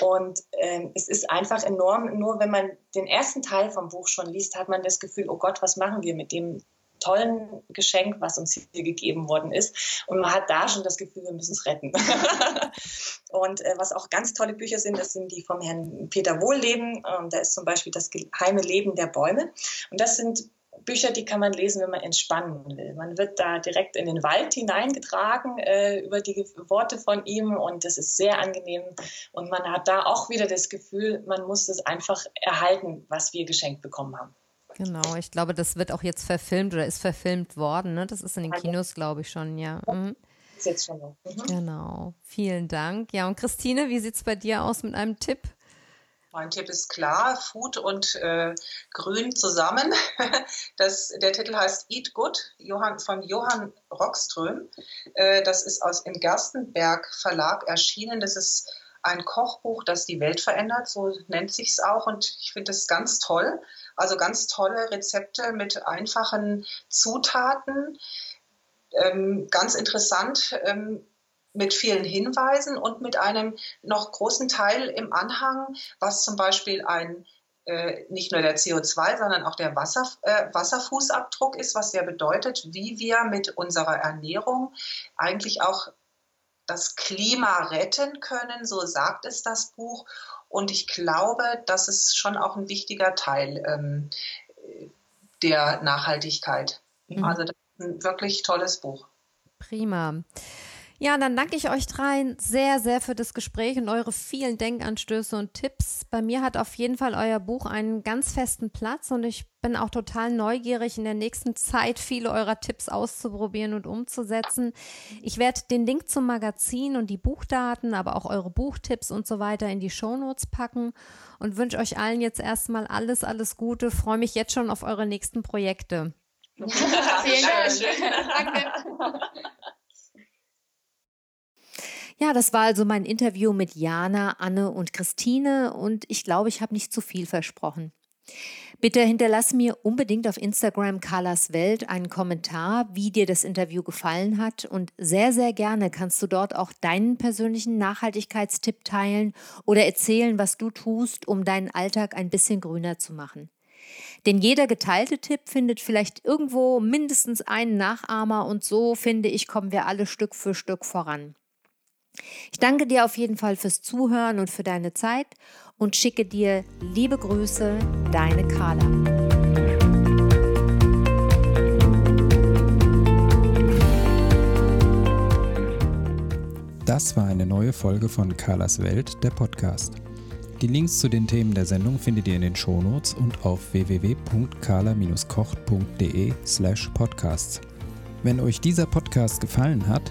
Und ähm, es ist einfach enorm, nur wenn man den ersten Teil vom Buch schon liest, hat man das Gefühl, oh Gott, was machen wir mit dem tollen Geschenk, was uns hier gegeben worden ist. Und man hat da schon das Gefühl, wir müssen es retten. und äh, was auch ganz tolle Bücher sind, das sind die vom Herrn Peter Wohlleben. Ähm, da ist zum Beispiel das geheime Leben der Bäume. Und das sind Bücher, die kann man lesen, wenn man entspannen will. Man wird da direkt in den Wald hineingetragen äh, über die Worte von ihm und das ist sehr angenehm. Und man hat da auch wieder das Gefühl, man muss es einfach erhalten, was wir geschenkt bekommen haben. Genau, ich glaube, das wird auch jetzt verfilmt oder ist verfilmt worden. Ne? Das ist in den Kinos, glaube ich, schon, ja. Mhm. Ist jetzt schon noch. Mhm. Genau, vielen Dank. Ja, und Christine, wie sieht es bei dir aus mit einem Tipp? Mein Tipp ist klar, Food und äh, Grün zusammen. Das, der Titel heißt Eat Good Johann, von Johann Rockström. Äh, das ist aus im Gerstenberg Verlag erschienen. Das ist ein Kochbuch, das die Welt verändert, so nennt sich es auch. Und ich finde es ganz toll. Also ganz tolle Rezepte mit einfachen Zutaten. Ähm, ganz interessant ähm, mit vielen Hinweisen und mit einem noch großen Teil im Anhang, was zum Beispiel ein äh, nicht nur der CO2, sondern auch der Wasser, äh, Wasserfußabdruck ist, was ja bedeutet, wie wir mit unserer Ernährung eigentlich auch das Klima retten können, so sagt es das Buch. Und ich glaube, das ist schon auch ein wichtiger Teil ähm, der Nachhaltigkeit. Mhm. Also das ist ein wirklich tolles Buch. Prima. Ja, dann danke ich euch dreien sehr, sehr für das Gespräch und eure vielen Denkanstöße und Tipps. Bei mir hat auf jeden Fall euer Buch einen ganz festen Platz und ich bin auch total neugierig, in der nächsten Zeit viele eurer Tipps auszuprobieren und umzusetzen. Ich werde den Link zum Magazin und die Buchdaten, aber auch eure Buchtipps und so weiter in die Shownotes packen und wünsche euch allen jetzt erstmal alles, alles Gute. Freue mich jetzt schon auf eure nächsten Projekte. Vielen Dank. Danke. Ja, das war also mein Interview mit Jana, Anne und Christine und ich glaube, ich habe nicht zu viel versprochen. Bitte hinterlass mir unbedingt auf Instagram Carlas Welt einen Kommentar, wie dir das Interview gefallen hat und sehr, sehr gerne kannst du dort auch deinen persönlichen Nachhaltigkeitstipp teilen oder erzählen, was du tust, um deinen Alltag ein bisschen grüner zu machen. Denn jeder geteilte Tipp findet vielleicht irgendwo mindestens einen Nachahmer und so finde ich, kommen wir alle Stück für Stück voran. Ich danke dir auf jeden Fall fürs Zuhören und für deine Zeit und schicke dir liebe Grüße, deine Carla. Das war eine neue Folge von Carlas Welt, der Podcast. Die Links zu den Themen der Sendung findet ihr in den Shownotes und auf www.carla-kocht.de slash podcasts. Wenn euch dieser Podcast gefallen hat,